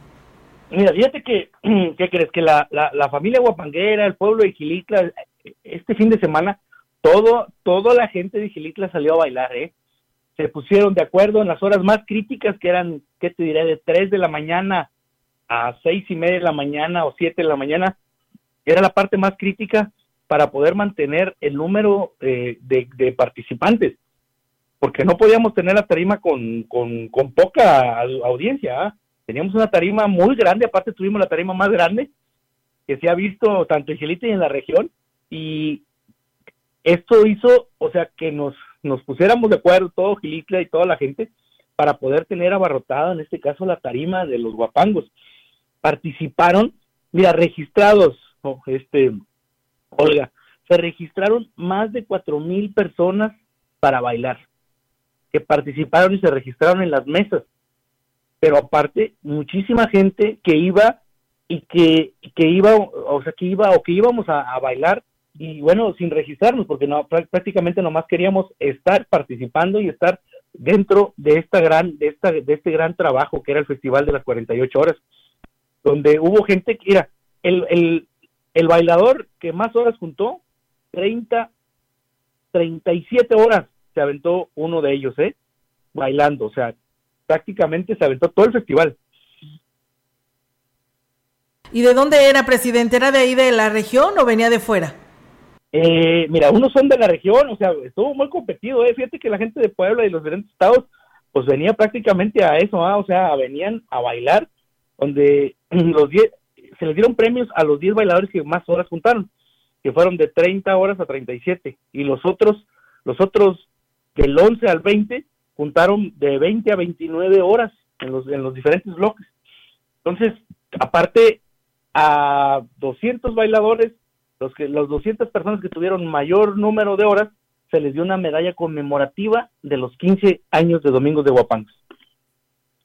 Mira, fíjate que, ¿qué crees? Que la, la, familia Guapanguera, el pueblo de Gilitla, este fin de semana, todo, toda la gente de Gilitla salió a bailar, ¿eh? Se pusieron de acuerdo en las horas más críticas, que eran, ¿qué te diré?, de 3 de la mañana a seis y media de la mañana o siete de la mañana, era la parte más crítica para poder mantener el número eh, de, participantes, porque no podíamos tener la tarima con, con, poca audiencia, ¿ah? teníamos una tarima muy grande, aparte tuvimos la tarima más grande que se ha visto tanto en Gilita y en la región, y esto hizo, o sea, que nos, nos pusiéramos de acuerdo todo Gilitla y toda la gente para poder tener abarrotada, en este caso, la tarima de los guapangos participaron, mira, registrados, este, Olga, se registraron más de cuatro mil personas para bailar, que participaron y se registraron en las mesas. Pero aparte, muchísima gente que iba y que, que iba, o sea, que iba o que íbamos a, bailar y bueno, sin registrarnos, porque no, prácticamente nomás queríamos estar participando y estar dentro de esta gran, de esta, de este gran trabajo que era el Festival de las 48 horas, donde hubo gente que, mira, el, el, el bailador que más horas juntó, 30, 37 horas se aventó uno de ellos, ¿eh? Bailando, o sea, prácticamente se aventó todo el festival. ¿Y de dónde era, presidente? ¿Era de ahí de la región o venía de fuera? Eh, mira, unos son de la región, o sea, estuvo muy competido, ¿eh? Fíjate que la gente de Puebla y los diferentes estados, pues venía prácticamente a eso, ¿ah? o sea, venían a bailar, donde los se les dieron premios a los 10 bailadores que más horas juntaron, que fueron de 30 horas a 37, y los otros, los otros del 11 al 20 juntaron de 20 a 29 horas en los, en los diferentes bloques. Entonces, aparte, a 200 bailadores, los que las 200 personas que tuvieron mayor número de horas, se les dio una medalla conmemorativa de los 15 años de Domingos de Guapangos.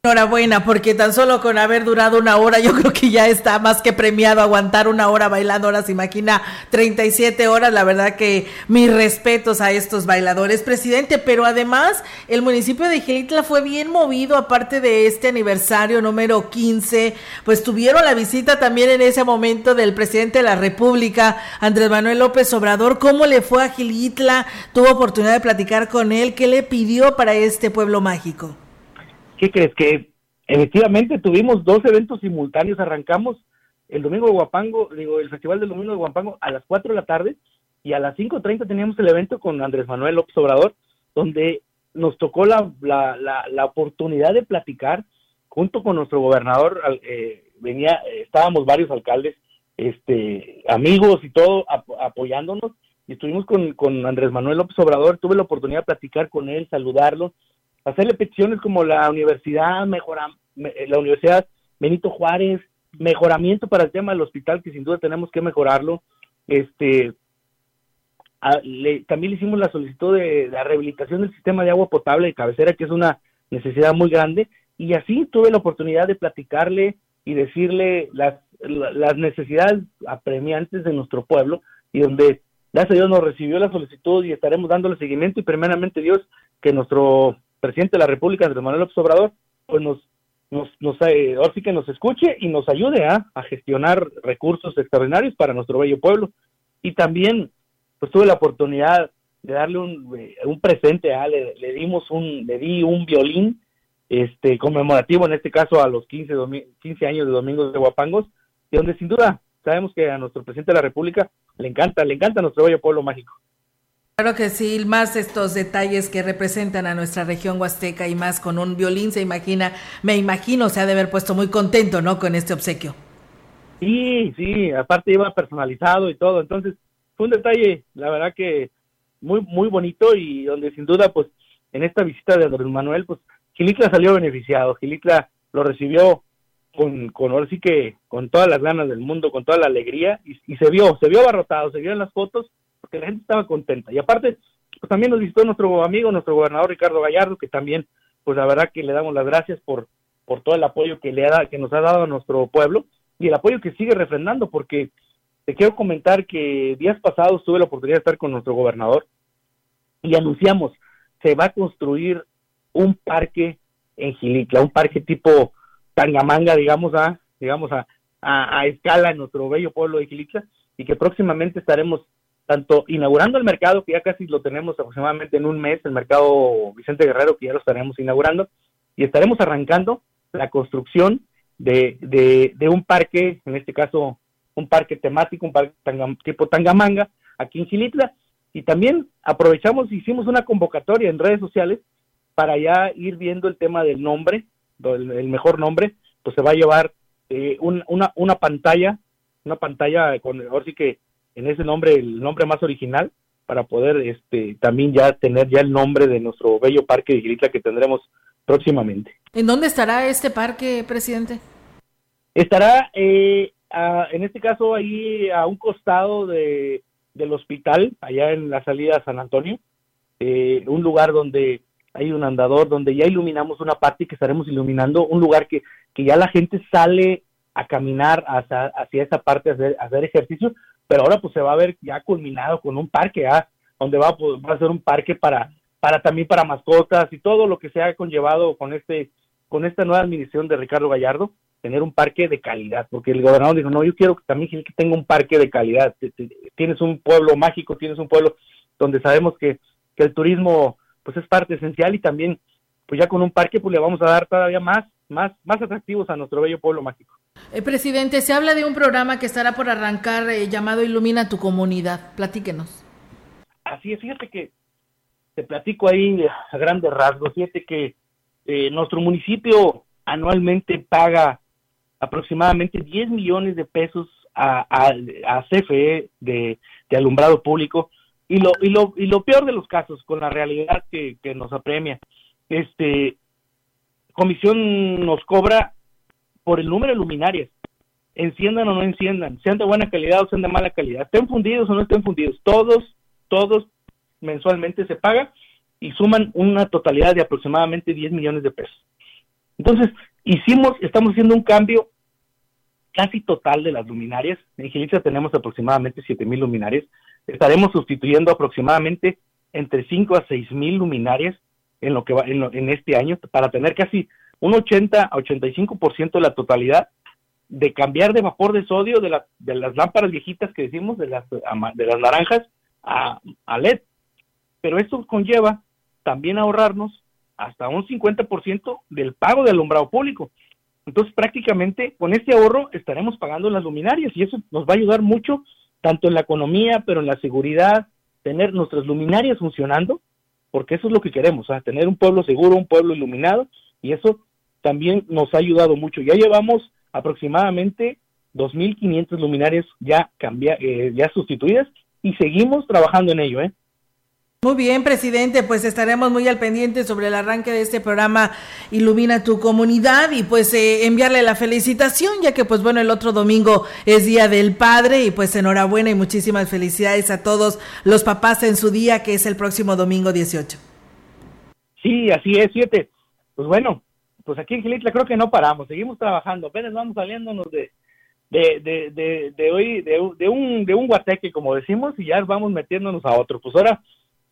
Enhorabuena, porque tan solo con haber durado una hora, yo creo que ya está más que premiado aguantar una hora bailando. Ahora se imagina 37 horas. La verdad que mis respetos a estos bailadores, presidente. Pero además, el municipio de Gilitla fue bien movido, aparte de este aniversario número 15. Pues tuvieron la visita también en ese momento del presidente de la República, Andrés Manuel López Obrador. ¿Cómo le fue a Gilitla? ¿Tuvo oportunidad de platicar con él? ¿Qué le pidió para este pueblo mágico? ¿Qué crees? Que efectivamente tuvimos dos eventos simultáneos, arrancamos el domingo de Guapango, digo, el Festival del Domingo de Guapango a las 4 de la tarde y a las 5.30 teníamos el evento con Andrés Manuel López Obrador, donde nos tocó la, la, la, oportunidad de platicar junto con nuestro gobernador, eh, venía, estábamos varios alcaldes, este, amigos y todo apoyándonos y estuvimos con, con Andrés Manuel López Obrador, tuve la oportunidad de platicar con él, saludarlo, hacerle peticiones como la universidad, mejora, eh, la universidad Benito Juárez, mejoramiento para el tema del hospital, que sin duda tenemos que mejorarlo. Este, también le hicimos la solicitud de, la rehabilitación del sistema de agua potable de cabecera, que es una necesidad muy grande, y así tuve la oportunidad de platicarle y decirle las, las necesidades apremiantes de nuestro pueblo, y donde gracias a Dios nos recibió la solicitud y estaremos dándole seguimiento y primeramente Dios que nuestro presidente de la República, Andrés Manuel López Obrador, pues nos, nos, nos eh, ahora sí que nos escuche y nos ayude a gestionar recursos extraordinarios para nuestro bello pueblo. Y también, pues tuve la oportunidad de darle un, eh, presente, le, dimos un, le di un violín este conmemorativo, en este caso a los 15, 15 años de Domingos de Guapangos, y donde sin duda sabemos que a nuestro presidente de la República le encanta, le encanta nuestro bello pueblo mágico. Claro que sí, más estos detalles que representan a nuestra región huasteca y más con un violín, se imagina, me imagino, se ha de haber puesto muy contento, ¿no? Con este obsequio. Sí, sí, aparte iba personalizado y todo, entonces fue un detalle, la verdad que muy, muy bonito y donde sin duda, pues, en esta visita de Andrés Manuel, pues, Gilitla salió beneficiado, Gilitla lo recibió con, con ahora sí que con todas las ganas del mundo, con toda la alegría y se vio, se vio abarrotado, se vio en las fotos porque la gente estaba contenta. Y aparte, pues también nos visitó nuestro amigo, nuestro gobernador Ricardo Gallardo, que también, pues la verdad que le damos las gracias por, por todo el apoyo que, le ha, que nos ha dado a nuestro pueblo y el apoyo que sigue refrendando, porque te quiero comentar que días pasados tuve la oportunidad de estar con nuestro gobernador y anunciamos, se va a construir un parque en Gilitla, un parque tipo Tangamanga, digamos, a, digamos a, a, escala en nuestro bello pueblo de Gilitla, y que próximamente estaremos tanto inaugurando el mercado, que ya casi lo tenemos aproximadamente en un mes, el mercado Vicente Guerrero, que ya lo estaremos inaugurando, y estaremos arrancando la construcción de, de, un parque, en este caso un parque temático, un parque tipo Tangamanga, aquí en Gilitla, y también aprovechamos, hicimos una convocatoria en redes sociales para ya ir viendo el tema del nombre, el, mejor nombre, pues se va a llevar eh, una, una pantalla, una pantalla con, ahora sí que en ese nombre, el nombre más original, para poder este también ya tener ya el nombre de nuestro bello parque de Gilitla que tendremos próximamente. ¿En dónde estará este parque, presidente? Estará, eh, en este caso, ahí a un costado de, del hospital, allá en la salida a San Antonio, eh, un lugar donde hay un andador, donde ya iluminamos una parte y que estaremos iluminando un lugar que, que ya la gente sale a caminar hacia, hacia esa parte, a hacer, hacer, ejercicio, pero ahora pues se va a ver ya culminado con un parque, ¿ah? donde va, pues, va a ser un parque para, para también para mascotas y todo lo que se ha conllevado con este con esta nueva administración de Ricardo Gallardo, tener un parque de calidad, porque el gobernador dijo, no, yo quiero que también que tenga un parque de calidad, tienes un pueblo mágico, tienes un pueblo donde sabemos que, que el turismo pues es parte esencial y también pues ya con un parque pues le vamos a dar todavía más más más atractivos a nuestro bello pueblo mágico. Eh, presidente, se habla de un programa que estará por arrancar eh, llamado Ilumina tu comunidad. Platíquenos. Así es, fíjate que te platico ahí a grandes rasgos, fíjate que eh, nuestro municipio anualmente paga aproximadamente 10 millones de pesos a, a, CFE de, alumbrado público y lo, y, lo, y lo peor de los casos con la realidad que, nos apremia este comisión nos cobra por el número de luminarias enciendan o no enciendan sean de buena calidad o sean de mala calidad estén fundidos o no estén fundidos todos todos mensualmente se paga y suman una totalidad de aproximadamente 10 millones de pesos entonces hicimos, estamos haciendo un cambio casi total de las luminarias. En Gilicia tenemos aproximadamente 7 mil luminarias. Estaremos sustituyendo aproximadamente entre 5 a 6 mil luminarias en lo que va en, este año para tener casi un 80 a 85% de la totalidad de cambiar de vapor de sodio de, de las lámparas viejitas que decimos, de las, de las naranjas, a, a LED. Pero esto conlleva también ahorrarnos hasta un 50% del pago de alumbrado público. Entonces, prácticamente con este ahorro estaremos pagando las luminarias y eso nos va a ayudar mucho, tanto en la economía, pero en la seguridad, tener nuestras luminarias funcionando, porque eso es lo que queremos, tener un pueblo seguro, un pueblo iluminado, y eso también nos ha ayudado mucho. Ya llevamos aproximadamente 2.500 luminarias ya, cambia, eh, ya sustituidas y seguimos trabajando en ello. ¿eh? Muy bien, presidente, pues estaremos muy al pendiente sobre el arranque de este programa Ilumina tu comunidad y pues eh, enviarle la felicitación, ya que pues bueno, el otro domingo es Día del Padre y pues enhorabuena y muchísimas felicidades a todos los papás en su día, que es el próximo domingo 18. Sí, así es, siete. Pues bueno, pues aquí en Gilitla creo que no paramos, seguimos trabajando, apenas vamos saliéndonos de, de, de, de, de hoy, de, de, un, de un guateque, como decimos, y ya vamos metiéndonos a otro. Pues ahora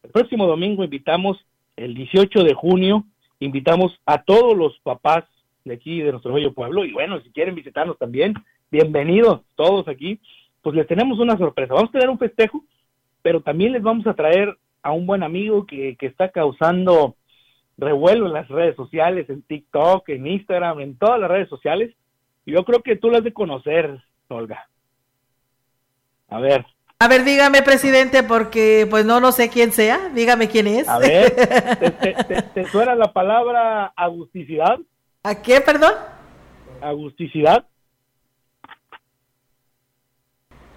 el próximo domingo invitamos, el 18 de junio, invitamos a todos los papás de aquí, de nuestro bello pueblo, y bueno, si quieren visitarnos también, bienvenidos todos aquí, pues les tenemos una sorpresa. Vamos a tener un festejo, pero también les vamos a traer a un buen amigo que, que está causando revuelo en las redes sociales, en TikTok, en Instagram, en todas las redes sociales. Y yo creo que tú las de conocer, Olga. A ver, a ver, dígame, presidente, porque pues no, no sé quién sea. Dígame quién es. A ver, ¿te, suena la palabra agusticidad? ¿A qué, perdón? Agusticidad.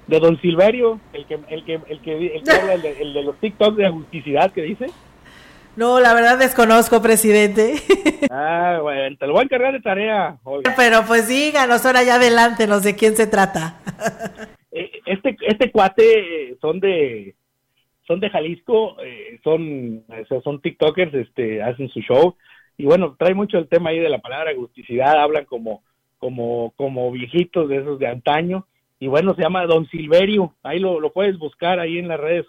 De don Silverio, el que, el que, el que, el habla, el de, el de los TikToks de agusticidad que dice. No, la verdad desconozco, presidente. Ah, bueno, te lo voy a encargar de tarea. Pero pues díganos ahora ya adelante, no sé quién se trata. Eh, este este cuate eh, son de son de Jalisco, eh, son son TikTokers, este hacen su show y bueno, trae mucho el tema ahí de la palabra agusticidad, hablan como como como viejitos de esos de antaño y bueno, se llama Don Silverio, ahí lo, lo puedes buscar ahí en las redes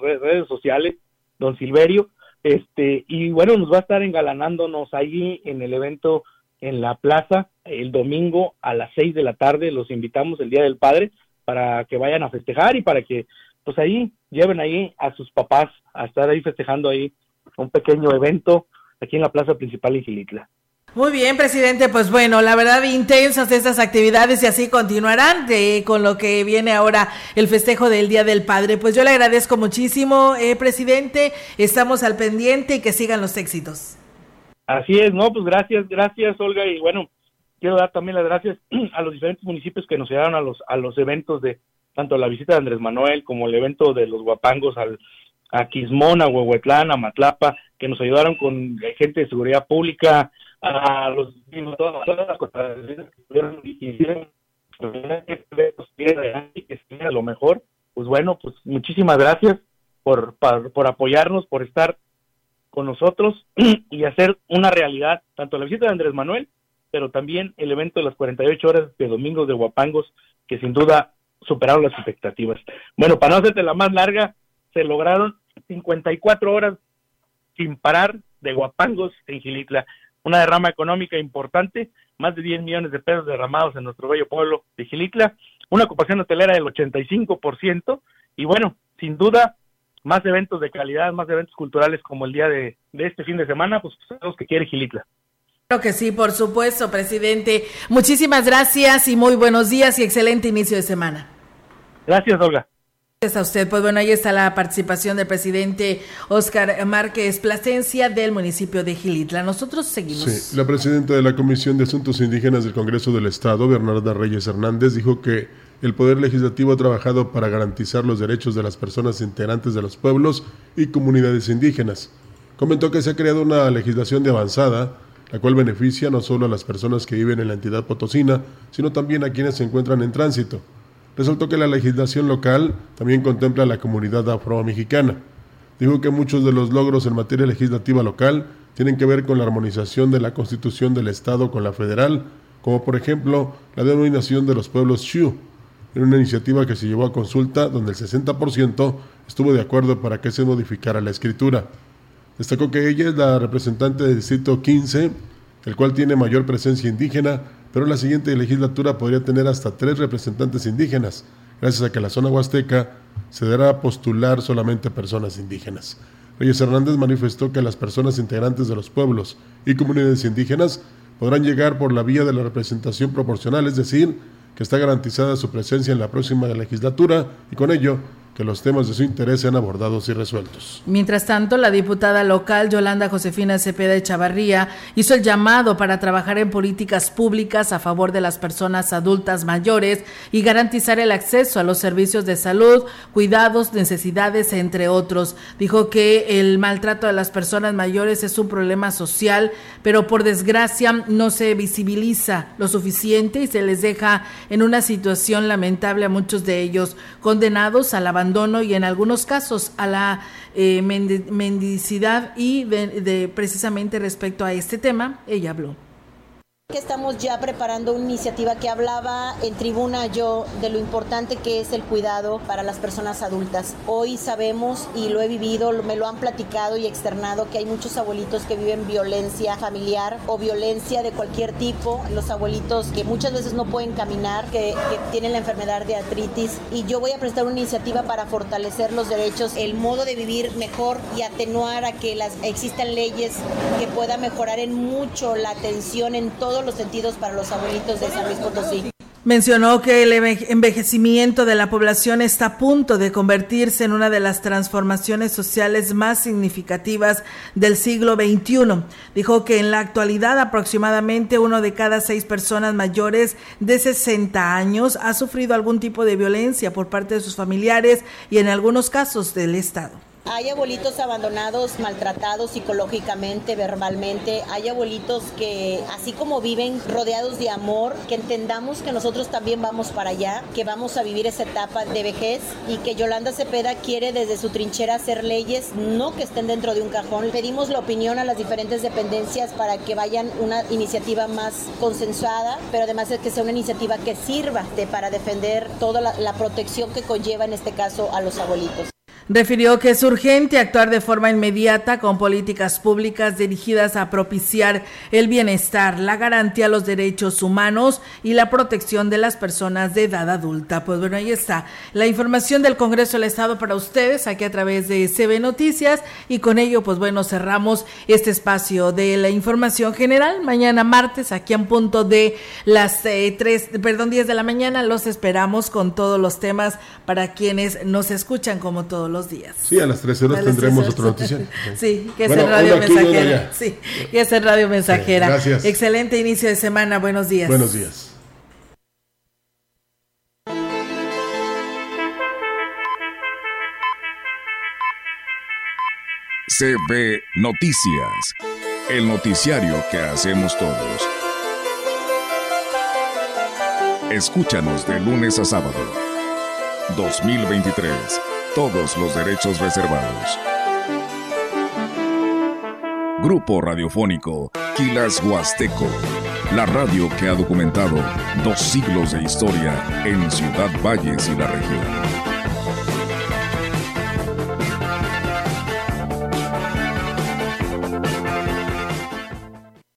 redes sociales, Don Silverio, este y bueno, nos va a estar engalanándonos ahí en el evento en la plaza el domingo a las seis de la tarde, los invitamos el Día del Padre, para que vayan a festejar y para que pues ahí lleven ahí a sus papás a estar ahí festejando ahí un pequeño evento aquí en la plaza principal en Gilitla. Muy bien, presidente. Pues bueno, la verdad intensas estas actividades y así continuarán de, con lo que viene ahora el festejo del Día del Padre. Pues yo le agradezco muchísimo, eh, presidente. Estamos al pendiente y que sigan los éxitos. Así es, no, pues gracias, gracias, Olga. Y bueno, quiero dar también las gracias a los diferentes municipios que nos llegaron a los a los eventos de tanto la visita de Andrés Manuel como el evento de los guapangos al a Quismón, a Huehuetlán, a Matlapa, que nos ayudaron con gente de seguridad pública, a los todas, todas las cosas que pudieron y hicieron que lo mejor pues bueno, pues muchísimas gracias por, por, apoyarnos, por estar con nosotros y hacer una realidad tanto la visita de Andrés Manuel, pero también el evento de las 48 horas de Domingos de Guapangos, que sin duda superaron las expectativas. Bueno, para no hacerte la más larga, se lograron 54 horas sin parar de Guapangos en Gilitla, una derrama económica importante, más de 10 millones de pesos derramados en nuestro bello pueblo de Gilitla, una ocupación hotelera del 85%, y bueno, sin duda, más eventos de calidad, más eventos culturales como el día de, este fin de semana, pues los que quiere Gilitla. Claro que sí, por supuesto, presidente. Muchísimas gracias y muy buenos días y excelente inicio de semana. Gracias, Olga. Gracias a usted. Pues bueno, ahí está la participación del presidente Oscar Márquez Plasencia del municipio de Gilitla. Nosotros seguimos. Sí, la presidenta de la Comisión de Asuntos Indígenas del Congreso del Estado, Bernarda Reyes Hernández, dijo que el Poder Legislativo ha trabajado para garantizar los derechos de las personas integrantes de los pueblos y comunidades indígenas. Comentó que se ha creado una legislación de avanzada, la cual beneficia no solo a las personas que viven en la entidad potosina, sino también a quienes se encuentran en tránsito resultó que la legislación local también contempla a la comunidad afro-mexicana. Dijo que muchos de los logros en materia legislativa local tienen que ver con la armonización de la constitución del Estado con la federal, como por ejemplo la denominación de los pueblos Xiu, en una iniciativa que se llevó a consulta donde el 60% estuvo de acuerdo para que se modificara la escritura. Destacó que ella es la representante del Distrito 15, el cual tiene mayor presencia indígena pero la siguiente legislatura podría tener hasta tres representantes indígenas, gracias a que la zona huasteca se dará a postular solamente personas indígenas. Reyes Hernández manifestó que las personas integrantes de los pueblos y comunidades indígenas podrán llegar por la vía de la representación proporcional, es decir, que está garantizada su presencia en la próxima legislatura y con ello que los temas de su interés sean abordados y resueltos. Mientras tanto, la diputada local Yolanda Josefina Cepeda Chavarría hizo el llamado para trabajar en políticas públicas a favor de las personas adultas mayores y garantizar el acceso a los servicios de salud, cuidados, necesidades, entre otros. Dijo que el maltrato de las personas mayores es un problema social, pero por desgracia no se visibiliza lo suficiente y se les deja en una situación lamentable a muchos de ellos, condenados a la abandono y en algunos casos a la eh, mendicidad y de, precisamente respecto a este tema, ella habló que estamos ya preparando una iniciativa que hablaba en tribuna yo de lo importante que es el cuidado para las personas adultas. Hoy sabemos y lo he vivido, me lo han platicado y externado que hay muchos abuelitos que viven violencia familiar o violencia de cualquier tipo. Los abuelitos que muchas veces no pueden caminar, que, tienen la enfermedad de artritis y yo voy a prestar una iniciativa para fortalecer los derechos, el modo de vivir mejor y atenuar a que las existan leyes que puedan mejorar en mucho la atención en los sentidos para los abuelitos de San. Mencionó que el envejecimiento de la población está a punto de convertirse en una de las transformaciones sociales más significativas del siglo XXI. Dijo que en la actualidad aproximadamente uno de cada seis personas mayores de 60 años ha sufrido algún tipo de violencia por parte de sus familiares y en algunos casos del Estado. Hay abuelitos abandonados, maltratados psicológicamente, verbalmente. Hay abuelitos que, así como viven rodeados de amor, que entendamos que nosotros también vamos para allá, que vamos a vivir esa etapa de vejez y que Yolanda Cepeda quiere desde su trinchera hacer leyes, no que estén dentro de un cajón. Pedimos la opinión a las diferentes dependencias para que vayan una iniciativa más consensuada, pero además es que sea una iniciativa que sirva para defender toda la protección que conlleva en este caso a los abuelitos. Refirió que es urgente actuar de forma inmediata con políticas públicas dirigidas a propiciar el bienestar, la garantía de los derechos humanos y la protección de las personas de edad adulta. Pues bueno, ahí está la información del Congreso del Estado para ustedes aquí a través de CB Noticias y con ello, pues bueno, cerramos este espacio de la información general. Mañana martes, aquí en punto de las eh, perdón, 10 de la mañana, los esperamos con todos los temas para quienes nos escuchan como todos los días. Sí, a las 13 horas tendremos otra noticia. sí, que es en Radio Mensajera. Sí, que es en Radio Mensajera. gracias. Excelente inicio de semana. Buenos días. Buenos días. CB Noticias, el noticiario que hacemos todos. Escúchanos de lunes a sábado. 2023. Todos los derechos reservados. Grupo Radiofónico Quilas Huasteco. La radio que ha documentado dos siglos de historia en Ciudad Valles y la región.